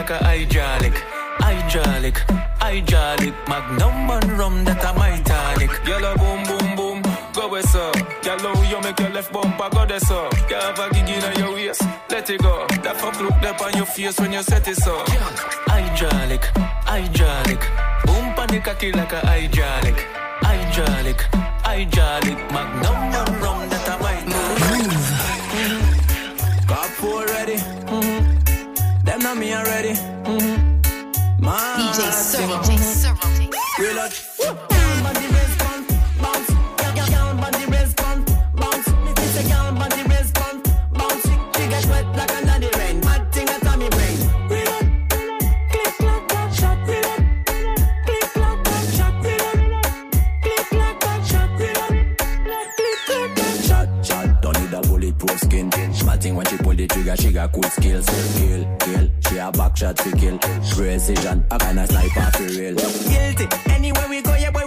Like a hydraulic. Hydraulic, hydraulic, magnum and rum that a my tonic. Yellow boom boom boom, go west up. Yellow you make your left bumper go there so. You have a gig in your waist, let it go. That fuck look up on your face when you set it so. Hydraulic, hydraulic, boom cocky like a. Hydraulic, the trigger, she got cool skills. Kill, kill, she a back shot to kill. Precision, a kind of sniper for real. Guilty. Anywhere we go, yeah, boy,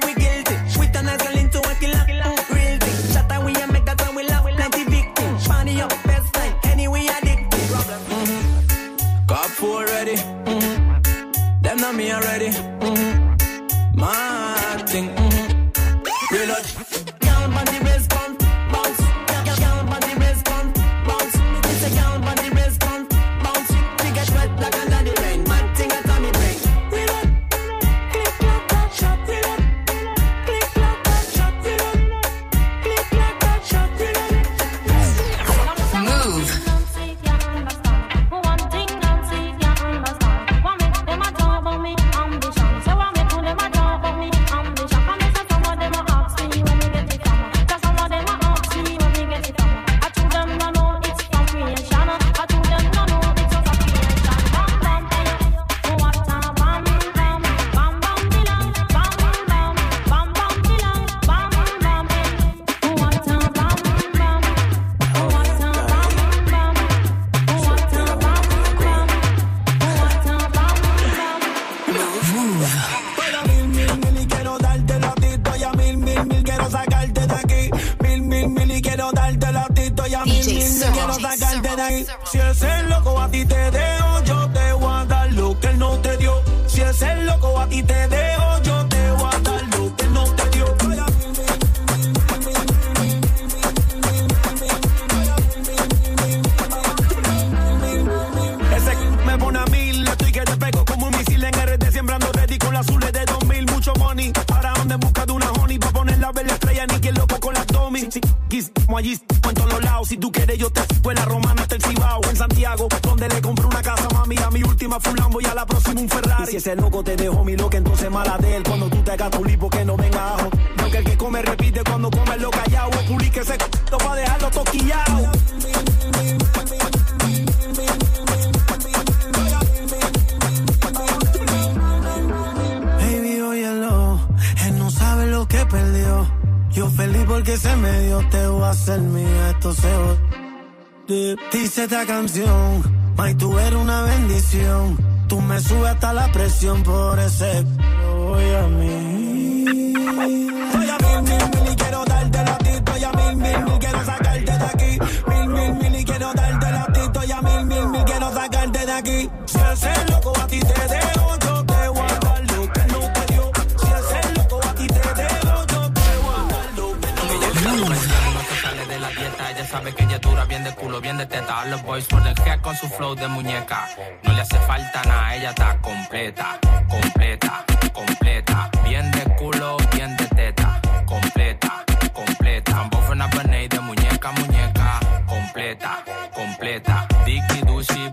No le hace falta nada, ella está completa, completa, completa. Bien de culo, bien de teta, completa, completa. Both una de muñeca, muñeca, completa, completa. Dicky, Dushi,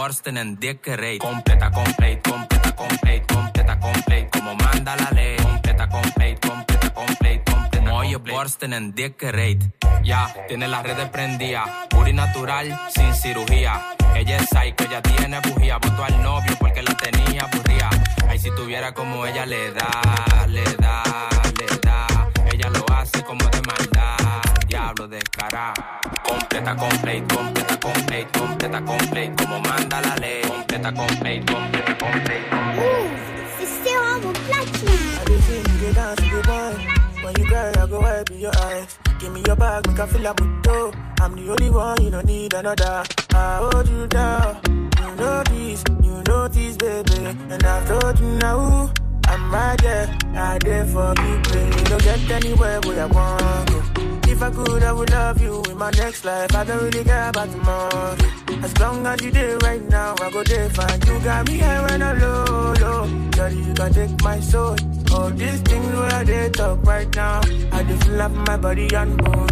borsten en dikke reet. Completa, complete, completa, complete, completa, complete. Como manda la ley. Completa, complete, completa, complete, completa. Mooie borsten en dikke reet. Ya, tiene las redes prendidas. Puri natural, sin cirugía. Ella es psycho, ella tiene bujía. Votó al novio porque la tenía aburrida. Ay, si tuviera como ella le da, le da, le da. Ella lo hace como de maldad. Diablo descarado. Completa, complete, completa, complete, completa, complete. Como manda la ley. Completa, complete, completa, complete. C'est sérum au platine. I dey feel you dey dance, you dey wine. When you cry, I go wipe your eyes. Give me your bag, make I feel like good I'm the only one, you don't need another. I hold you down. You know this, you know this, baby. And I've told you now. I'm right there, I there for you, baby. You don't get anywhere where I want to. If I could, I would love you in my next life. I don't really care about tomorrow. As long as you there right now, I go there fine. You got me here when I'm low, low. Girl, you can take my soul. All these things where they talk right now. I just up my body and. Oh.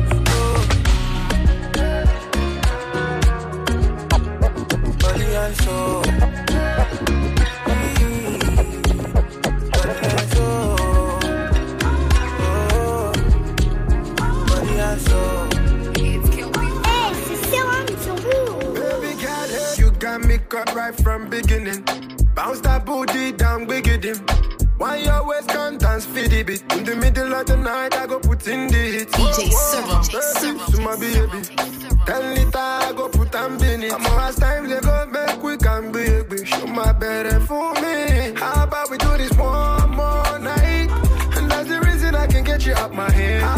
Body and soul. Cut right from beginning. Bounce that booty down, big dim. Why you always can dance for the beat? In the middle of the night, I go put in the hit. DJ Servo. to my baby. Ten liter, I go put am in it. I'm last time they go make we can be big. Show my better for me. How about we do this one more night? And that's the reason I can get you out my head.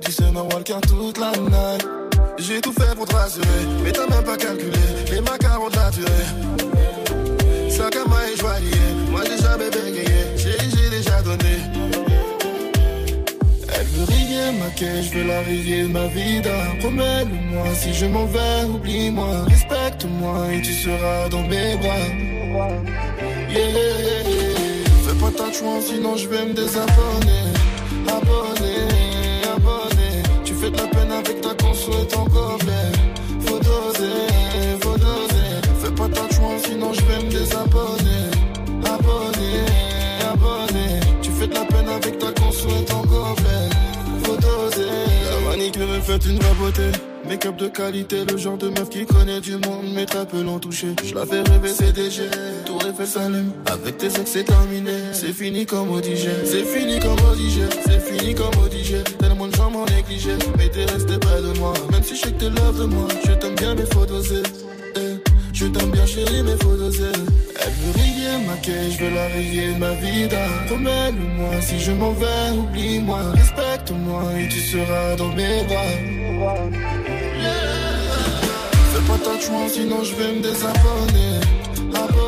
Tu sais, ma walker toute la night. J'ai tout fait pour te rassurer, mais t'as même pas calculé les macarons la durée. Sac à main et joaillier, moi j'ai jamais bégayé, j'ai déjà donné. Elle veut riguer ma je veux la riguer ma vida. Promets-le-moi, si je m'en vais, oublie-moi. Respecte-moi et tu seras dans mes bras. Yeah. Fais pas ta chouin, sinon je vais me désabonner. Abonné, abonné. Tu fais de la peine avec ta conso et ton gobelet. Faut doser, faut doser. Fais pas ta chouin, sinon je vais me désabonner. Abonné, abonné. Tu fais de la peine avec ta conso et ton gobelet. Faut doser. La manicure est faite une vraie beauté. Make-up de qualité, le genre de meuf qui connaît du monde, mais très peu l'ont touché. Je la fais rêver, c'est DG. Tout Avec tes ex, c'est terminé. C'est fini comme au C'est fini comme au C'est fini comme au Tellement de gens m'ont négligé. Mais t'es resté près de moi. Même si je sais que t'es love de moi. Je t'aime bien, mais faut doser. Eh, je t'aime bien chérie mais faut doser Elle veut rire ma quai, je veux la rayer ma vida Promets-le-moi, si je m'en vais, oublie-moi Respecte-moi et tu seras dans mes bras Fais pas ta chouin, sinon je vais me désabonner Abonner, abonner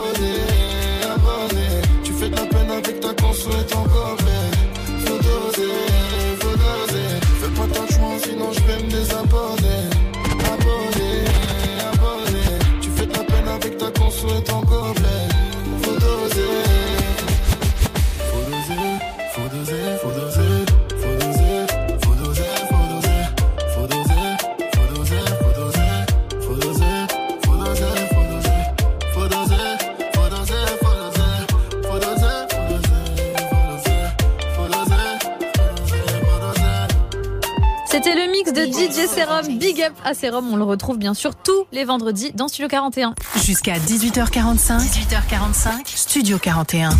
consulte encore Faut doser, faut doser. Fais pas ta chouin, sinon je vais me désabonner DJ Serum. Big up à Serum. On le retrouve bien sûr tous les vendredis dans Studio 41. Jusqu'à 18h45. 18h45. Studio 41.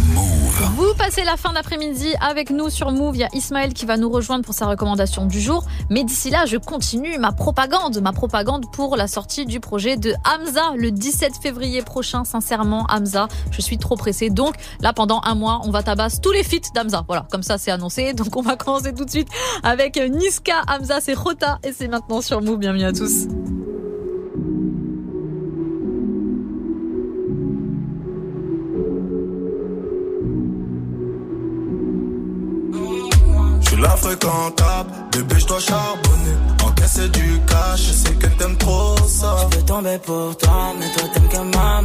Vous passez la fin d'après-midi avec nous sur Move. Il y a Ismaël qui va nous rejoindre pour sa recommandation du jour. Mais d'ici là, je continue ma propagande. Ma propagande pour la sortie du projet de Hamza le 17 février prochain. Sincèrement, Hamza, je suis trop pressée. Donc là, pendant un mois, on va tabasser tous les feats d'Hamza. Voilà, comme ça, c'est annoncé. <laughs> Donc on va commencer tout de suite avec Niska. Hamza, c'est Rota. Et c'est maintenant sur Move. Bienvenue à tous. La fréquentable, bébé je dois charbonner Encaisser du cash, je sais que t'aimes trop Je peux tomber pour toi, mais toi t'aimes que ma.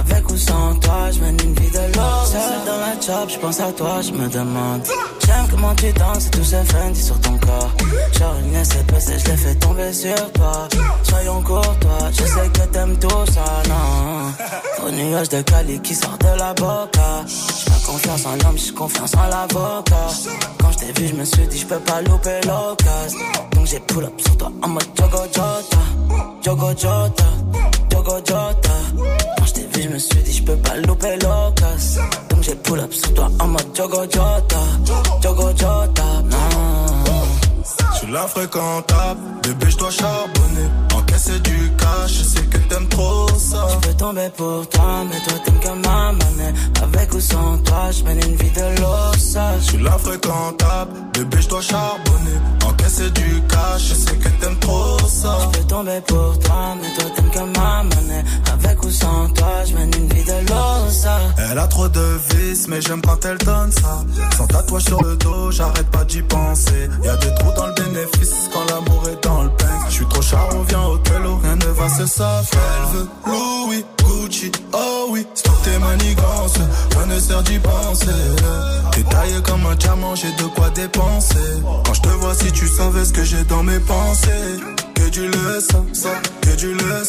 Avec ou sans toi, je mène une vie de l'or. Seul dans la job, je pense à toi, je me demande. J'aime comment tu danses et tout ce Fendi sur ton corps. Genre une SPC, je l'ai fait tomber sur toi. Soyons courtois, je sais que t'aimes tout ça, non. Au nuage de Cali qui sort de la boca. J'ai confiance en l'homme, j'ai confiance en l'avocat. Quand je t'ai vu, je me suis dit, je peux pas louper l'occasion. Donc j'ai pull up sur toi en mode Jogo Jota. Jogo Jota, Jogo Jota. Quand je t'ai vu, je me suis dit, je peux pas louper l'occasion. Donc j'ai pull up sur toi en mode Jogo Jota. Jogo Jota, non. Je suis la fréquentable, bébé je dois charbonner Encaisser du cash, je sais que t'aimes trop ça Je peux tomber pour toi, mais toi t'aimes que ma. Avec ou sans toi, je mène une vie de l'ossa. Je suis la fréquentable, bébé je dois charbonner Encaisser du cash, je sais que t'aimes trop Je peux tomber pour toi, mais toi t'aimes que ma monnaie. Avec ou sans toi, je mène une vie de l'ossa. Elle a trop de vices, mais j'aime quand elle donne ça. Sans tatouage sur le dos, j'arrête pas d'y penser. Y'a des trous dans le bénéfice quand l'amour est dans le pain Je suis trop char, on vient au télo, rien ne va se savoir. Elle veut Louis, Gucci, oh oui. Stop tes manigances, rien ne sert d'y penser. T'es taillé comme un diamant, j'ai de quoi dépenser. Quand je te vois, si tu savais ce que j'ai dans mes pensées que tu le ça, que tu le.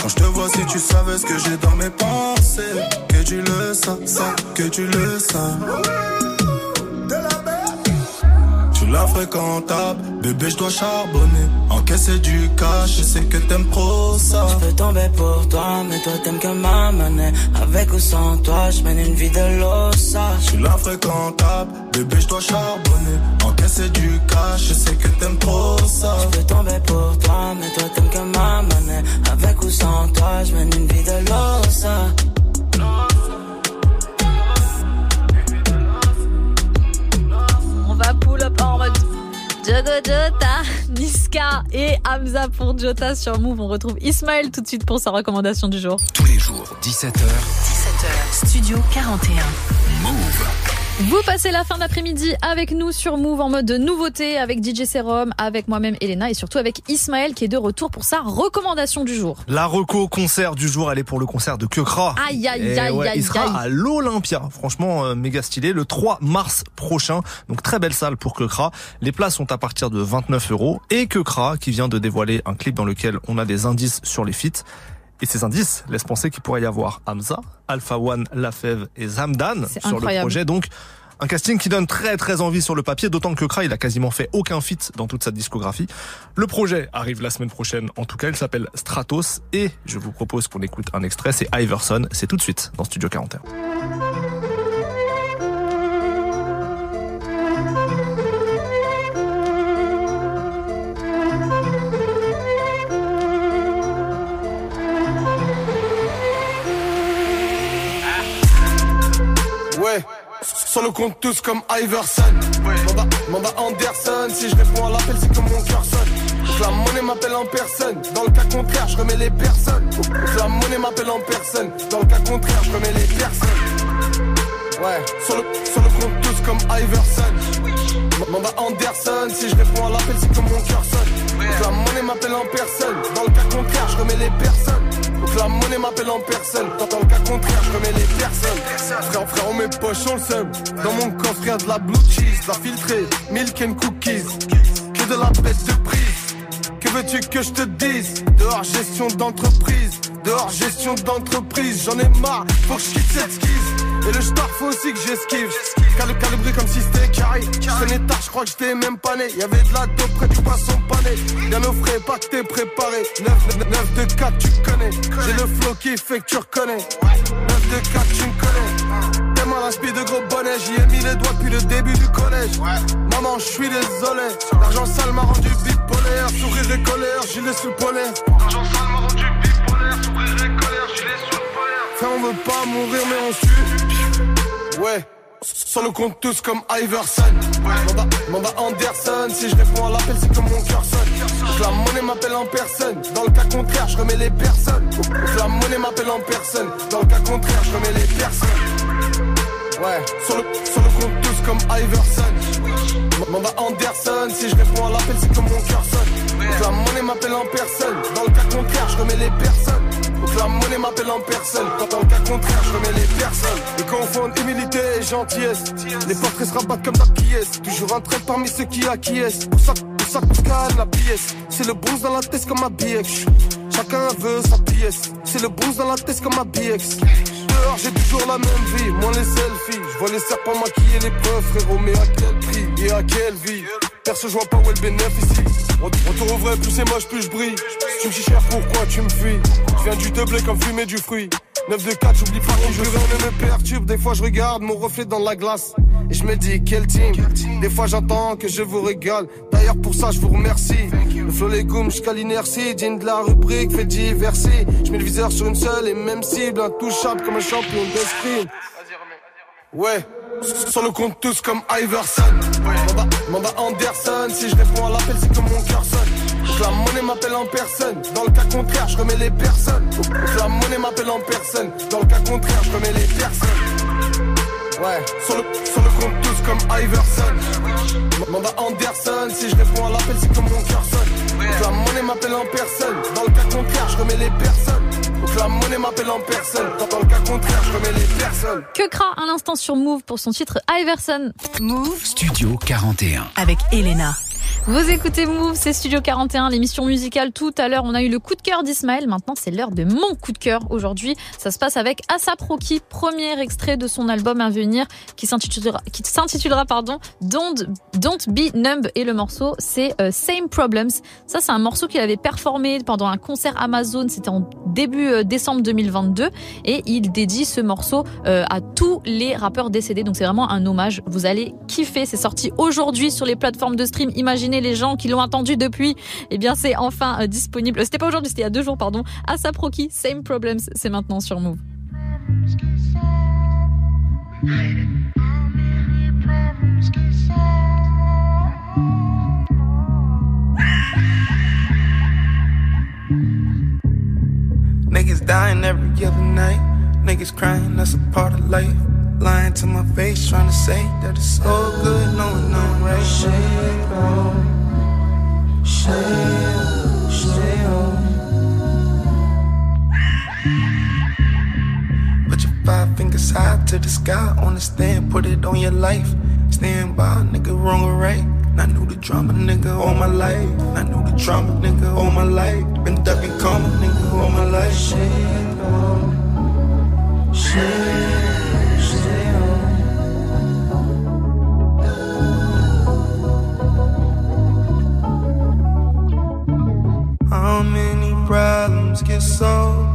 Quand je te vois, si tu savais ce que j'ai dans mes pensées, que tu le ça, que tu le. Je suis la fréquentable, bébé je dois charbonner Encaisser du cash, je sais que t'aimes trop ça Je peux tomber pour toi, mais toi t'aimes que ma monnaie. Avec ou sans toi, je mène une vie de l'ossa. Je suis la fréquentable, bébé je dois charbonner Encaisser du cash, je sais que t'aimes trop ça Je peux tomber pour toi, mais toi t'aimes que ma monnaie. Avec ou sans toi, je mène une vie de l'ossa. Jogo Jota, Niska et Hamza pour Jota sur Move. On retrouve Ismaël tout de suite pour sa recommandation du jour. Tous les jours, 17h, 17h. Studio 41. Move. Vous passez la fin d'après-midi avec nous sur Move en mode nouveauté avec DJ Serum, avec moi-même Elena et surtout avec Ismaël qui est de retour pour sa recommandation du jour. La reco concert du jour, elle est pour le concert de Kekra. Aïe aïe Et aïe ouais, aïe il sera aïe. à l'Olympia. Franchement, euh, méga stylé. Le 3 mars prochain. Donc très belle salle pour Kekra. Les places sont à partir de 29 euros. Et Kekra, qui vient de dévoiler un clip dans lequel on a des indices sur les feats. Et ces indices laissent penser qu'il pourrait y avoir Hamza, Alpha One, Lafèvre et Zamdan sur le projet. Donc, Un casting qui donne très très envie sur le papier, d'autant que Kra, il a quasiment fait aucun feat dans toute sa discographie. Le projet arrive la semaine prochaine, en tout cas, il s'appelle Stratos, et je vous propose qu'on écoute un extrait, c'est Iverson, c'est tout de suite dans Studio 41. Sur le compte tous comme Iverson. Mamba, Anderson, si je réponds à l'appel, c'est que mon cœur sonne. La monnaie m'appelle en personne. Dans le cas contraire, je remets les personnes. La monnaie m'appelle en personne. Dans le cas contraire, je remets les personnes. Ouais, sur le, sur le compte tous comme Iverson. Mamba Anderson, si je réponds à l'appel, c'est que mon cœur sonne. La monnaie m'appelle en personne. Dans le cas contraire, je remets les personnes. La monnaie m'appelle en personne. Dans le cas contraire, je remets les personnes. Frère, frère, on mes poches, on le seum. Dans mon coffre, rien de la blue cheese, la filtrée, milk and cookies. Que de la bête de prise. Que veux-tu que je te dise? Dehors gestion d'entreprise, dehors gestion d'entreprise. J'en ai marre, faut que je quitte cette skise. Et le star faut aussi que j'esquive. Cal calibré comme si c'était carré. Tard, je crois que j'étais même pas né. Y'avait de la dope près du poisson pané. Bien au frais, pas que t'es préparé. 9, 9 de 4, tu connais. J'ai le flow qui fait que tu reconnais. 9 de 4, tu me connais. Tellement l'inspi de gros bonnet, j'y ai mis les doigts depuis le début du collège. Maman, je suis désolé. L'argent sale m'a rendu bipolaire. Sourire et colère, gilet sous le poney. L'argent sale m'a rendu bipolaire. Sourire et colère, gilet sous le poney. Frère, on veut pas mourir, mais on tue. Ouais. Sur le compte tous comme Iverson. Mamba Anderson, si je réponds à l'appel, c'est que mon cœur sonne. La monnaie m'appelle en personne. Dans le cas contraire, je remets les personnes. La monnaie m'appelle en personne. Dans le cas contraire, je remets les personnes. Ouais, sur le, sur le compte tous comme Iverson. Mamba Anderson, si je réponds à l'appel, c'est que mon cœur sonne. La monnaie m'appelle en personne. Dans le cas contraire, je remets les personnes. La monnaie m'appelle en personne. Dans le cas contraire, je remets les personnes. Et confondent humilité et gentillesse. Les portraits se rabattent comme pièce. Toujours un trait parmi ceux qui acquiescent. Pour ça, pour ça qu'on calme la pièce. C'est le bronze dans la tête comme ma BX. Chacun veut sa pièce. C'est le bronze dans la tête comme ma BX. J'ai toujours la même vie. Moi, les selfies. Je vois les serpents maquiller les preuves, frérot. Mais à quel prix? Et à quelle vie? Perso, je vois pas où est le bénéfice. Retour au vrai, plus c'est moche, plus je brille. Si tu me chiches pourquoi tu me fuis? Je viens du doublé comme fumer du fruit. 9 de 4, j'oublie pas mon je ne me perturbe. Des fois, je regarde mon reflet dans la glace. Et je me dis, quel team. Des fois, j'entends que je vous régale. D'ailleurs, pour ça, je vous remercie. Le flow légumes jusqu'à l'inertie. Digne de la rubrique, fait diverser. Je mets le viseur sur une seule et même cible. Intouchable comme un champion d'esprit. Ouais. Sur le compte tous comme Iverson. Mamba, Anderson. Si je réponds à l'appel, c'est que mon cœur sonne. La monnaie m'appelle en personne. Dans le cas contraire, je remets les personnes. La monnaie m'appelle en personne. Dans le cas contraire, je remets les personnes. Ouais, sur le, sur le compte tous comme Iverson. Mamba Anderson, si je réponds à l'appel, c'est que mon cœur sonne. Donc la monnaie m'appelle en personne. Dans le cas contraire, je remets les personnes. Donc la monnaie m'appelle en personne. Dans le cas contraire, je remets les personnes. Que Kra un instant sur Move pour son titre Iverson? Move Studio 41. avec Elena. Vous écoutez Move, c'est Studio 41, l'émission musicale. Tout à l'heure, on a eu le coup de cœur d'Ismaël. Maintenant, c'est l'heure de mon coup de cœur. Aujourd'hui, ça se passe avec Asap premier extrait de son album à venir qui s'intitulera, pardon, Don't, Don't Be Numb. Et le morceau, c'est euh, Same Problems. Ça, c'est un morceau qu'il avait performé pendant un concert Amazon. C'était en début euh, décembre 2022. Et il dédie ce morceau euh, à tous les rappeurs décédés. Donc, c'est vraiment un hommage. Vous allez kiffer. C'est sorti aujourd'hui sur les plateformes de stream. Imaginez les gens qui l'ont attendu depuis. Eh bien, c'est enfin euh, disponible. C'était pas aujourd'hui, c'était il y a deux jours, pardon. Asap Rocky, Same Problems. C'est maintenant sur Move. Niggas dying every other night. Niggas crying, that's a part of life. Lying to my face, trying to say that it's all good, knowing I'm right. Shit, bro. Shit, shit, Put your five fingers high to the sky, on the stand, put it on your life. Stand by, nigga, wrong or right. I knew the drama, nigga, all my life. I knew the drama, nigga, all my life. Been ducking karma, nigga, all my life. Bro. Shit, shit. dreams get sold.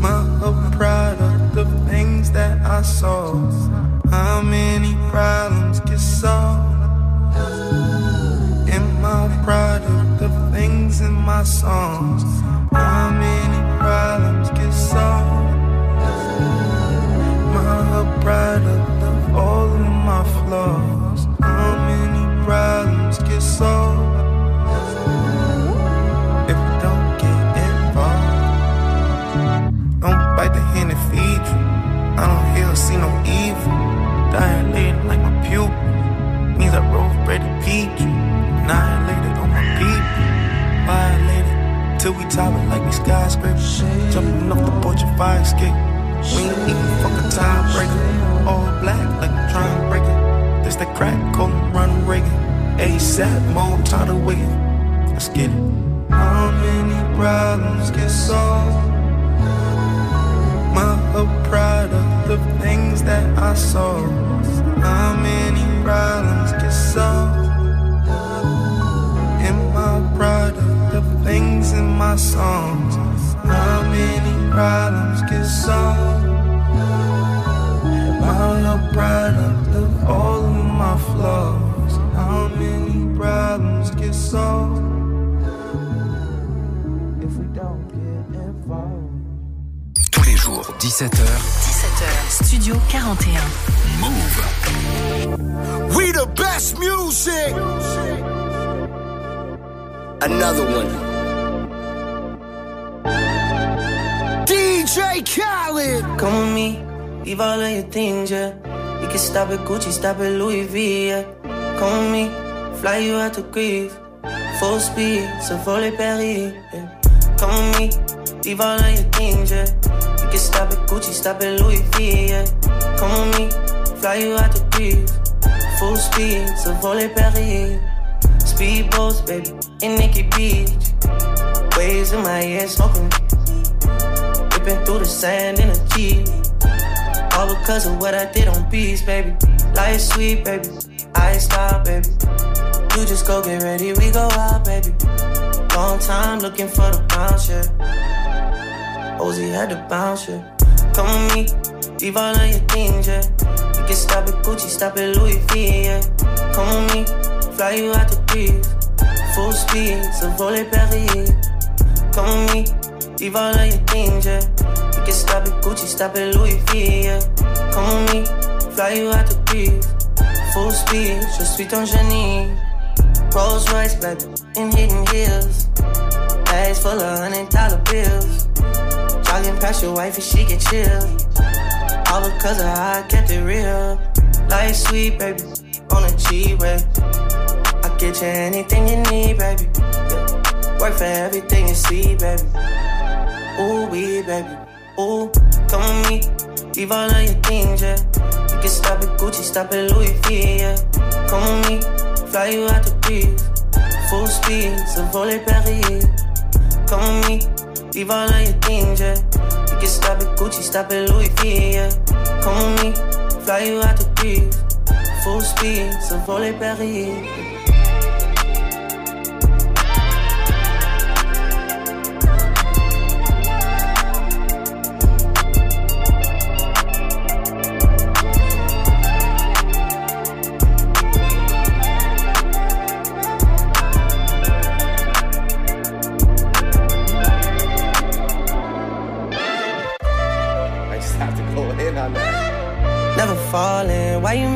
My product of things that I saw. How many problems get solved? Am I product of things in my songs? How many problems get solved? My product of all of my flaws. Annihilated on my people. Violated till we tower like we skyscrapers. Jumping off the porch of fire escape. We ain't even fuck a tiebreaker. All black like a trying breaker. This that crack, him Ronald Reagan. ASAP, mode, tired of waiting. Let's get it. How many problems get solved? My a product of the things that I saw. How many problems my songs? How many problems get solved? Am I a product of all of my flaws? How many problems get solved? If we don't get involved. Tous les jours, 17h, 17h, Studio 41. Move. We the best music. Another one. DJ Khaled. Come with me, leave all of your things, yeah. You can stop at Gucci, stop at Louis V, yeah. Come with me, fly you out to Greece. Full speed, so volley Paris, yeah. Come with me, leave all of your things, yeah. You can stop at Gucci, stop at Louis V, yeah. Come with me, fly you out to Greece. Full speed, so volley Paris. Speedboats, baby, in Nikki Beach. Waves in my ear, smoking. Ripping through the sand in a Jeep. All because of what I did on beats, baby. Life sweet, baby. I stop, baby. You just go get ready, we go out, baby. Long time looking for the bounce, yeah. Ozzy had to bounce, yeah. Come with me, leave all of your things, yeah. You can stop at Gucci, stop at Louis V, yeah. Come with me, fly you out to Greece. Full speed, so volley Paris. Come with me, leave all of your things, yeah. You can stop at Gucci, stop at Louis V, yeah. Come with me, fly you out to Greece. Full speed, je suis ton génie. Rolls Royce, baby, in hidden heels. Bags full of hundred dollar bills. Jogging past your wife and she get chill. All because of how I kept it real. Life sweet, baby, on a G way. I get you anything you need, baby. Yeah. Work for everything you see, baby. Ooh, we, baby. Ooh, come with me. Leave all of your things, yeah. You can stop at Gucci, stop at Louis V, yeah. Come with me, fly you out to Greece. Full speed, so volley Paris. Come with me, leave all of your things, yeah. You can stop at Gucci, stop at Louis V, yeah. Come with me, fly you out to Greece. Full speed, so volley Paris.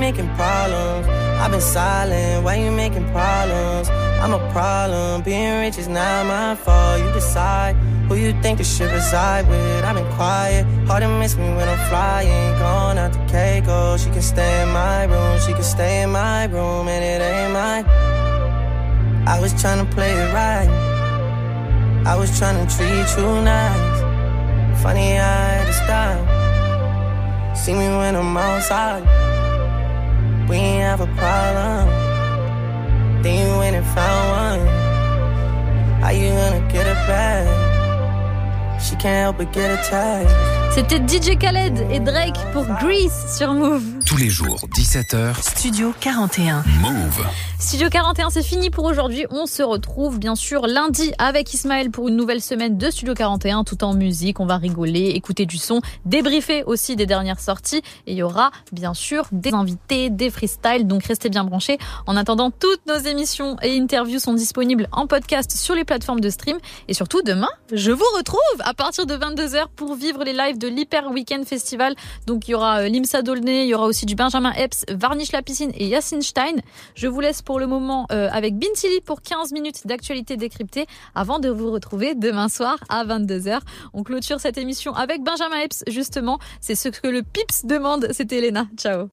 Making problems? I've been silent, why you making problems? I'm a problem, being rich is not my fault. You decide who you think the shit reside with. I've been quiet, hard to miss me when I'm flying. Gone out to Keiko, she can stay in my room, she can stay in my room, and it ain't mine. I was trying to play it right, I was trying to treat you nice. Funny I had to stop. See me when I'm outside. We ain't have a problem. Then you went and found one. How you gonna get it back? She can't help but get attached. C'était DJ Khaled et Drake pour Grease sur Move. Tous les jours, 17h. Studio 41. Move. Studio 41, c'est fini pour aujourd'hui. On se retrouve bien sûr lundi avec Ismaël pour une nouvelle semaine de Studio 41, tout en musique. On va rigoler, écouter du son, débriefer aussi des dernières sorties. Et il y aura bien sûr des invités, des freestyles. Donc restez bien branchés. En attendant, toutes nos émissions et interviews sont disponibles en podcast sur les plateformes de stream. Et surtout, demain, je vous retrouve à partir de 22h pour vivre les lives de l'Hyper Weekend Festival. Donc il y aura euh, Limsa Dolné, il y aura aussi du Benjamin Epps, Varnish la piscine et Yacine Stein. Je vous laisse pour le moment euh, avec Bintili pour 15 minutes d'actualité décryptée avant de vous retrouver demain soir à 22h. On clôture cette émission avec Benjamin Epps justement. C'est ce que le Pips demande. C'était Elena. Ciao.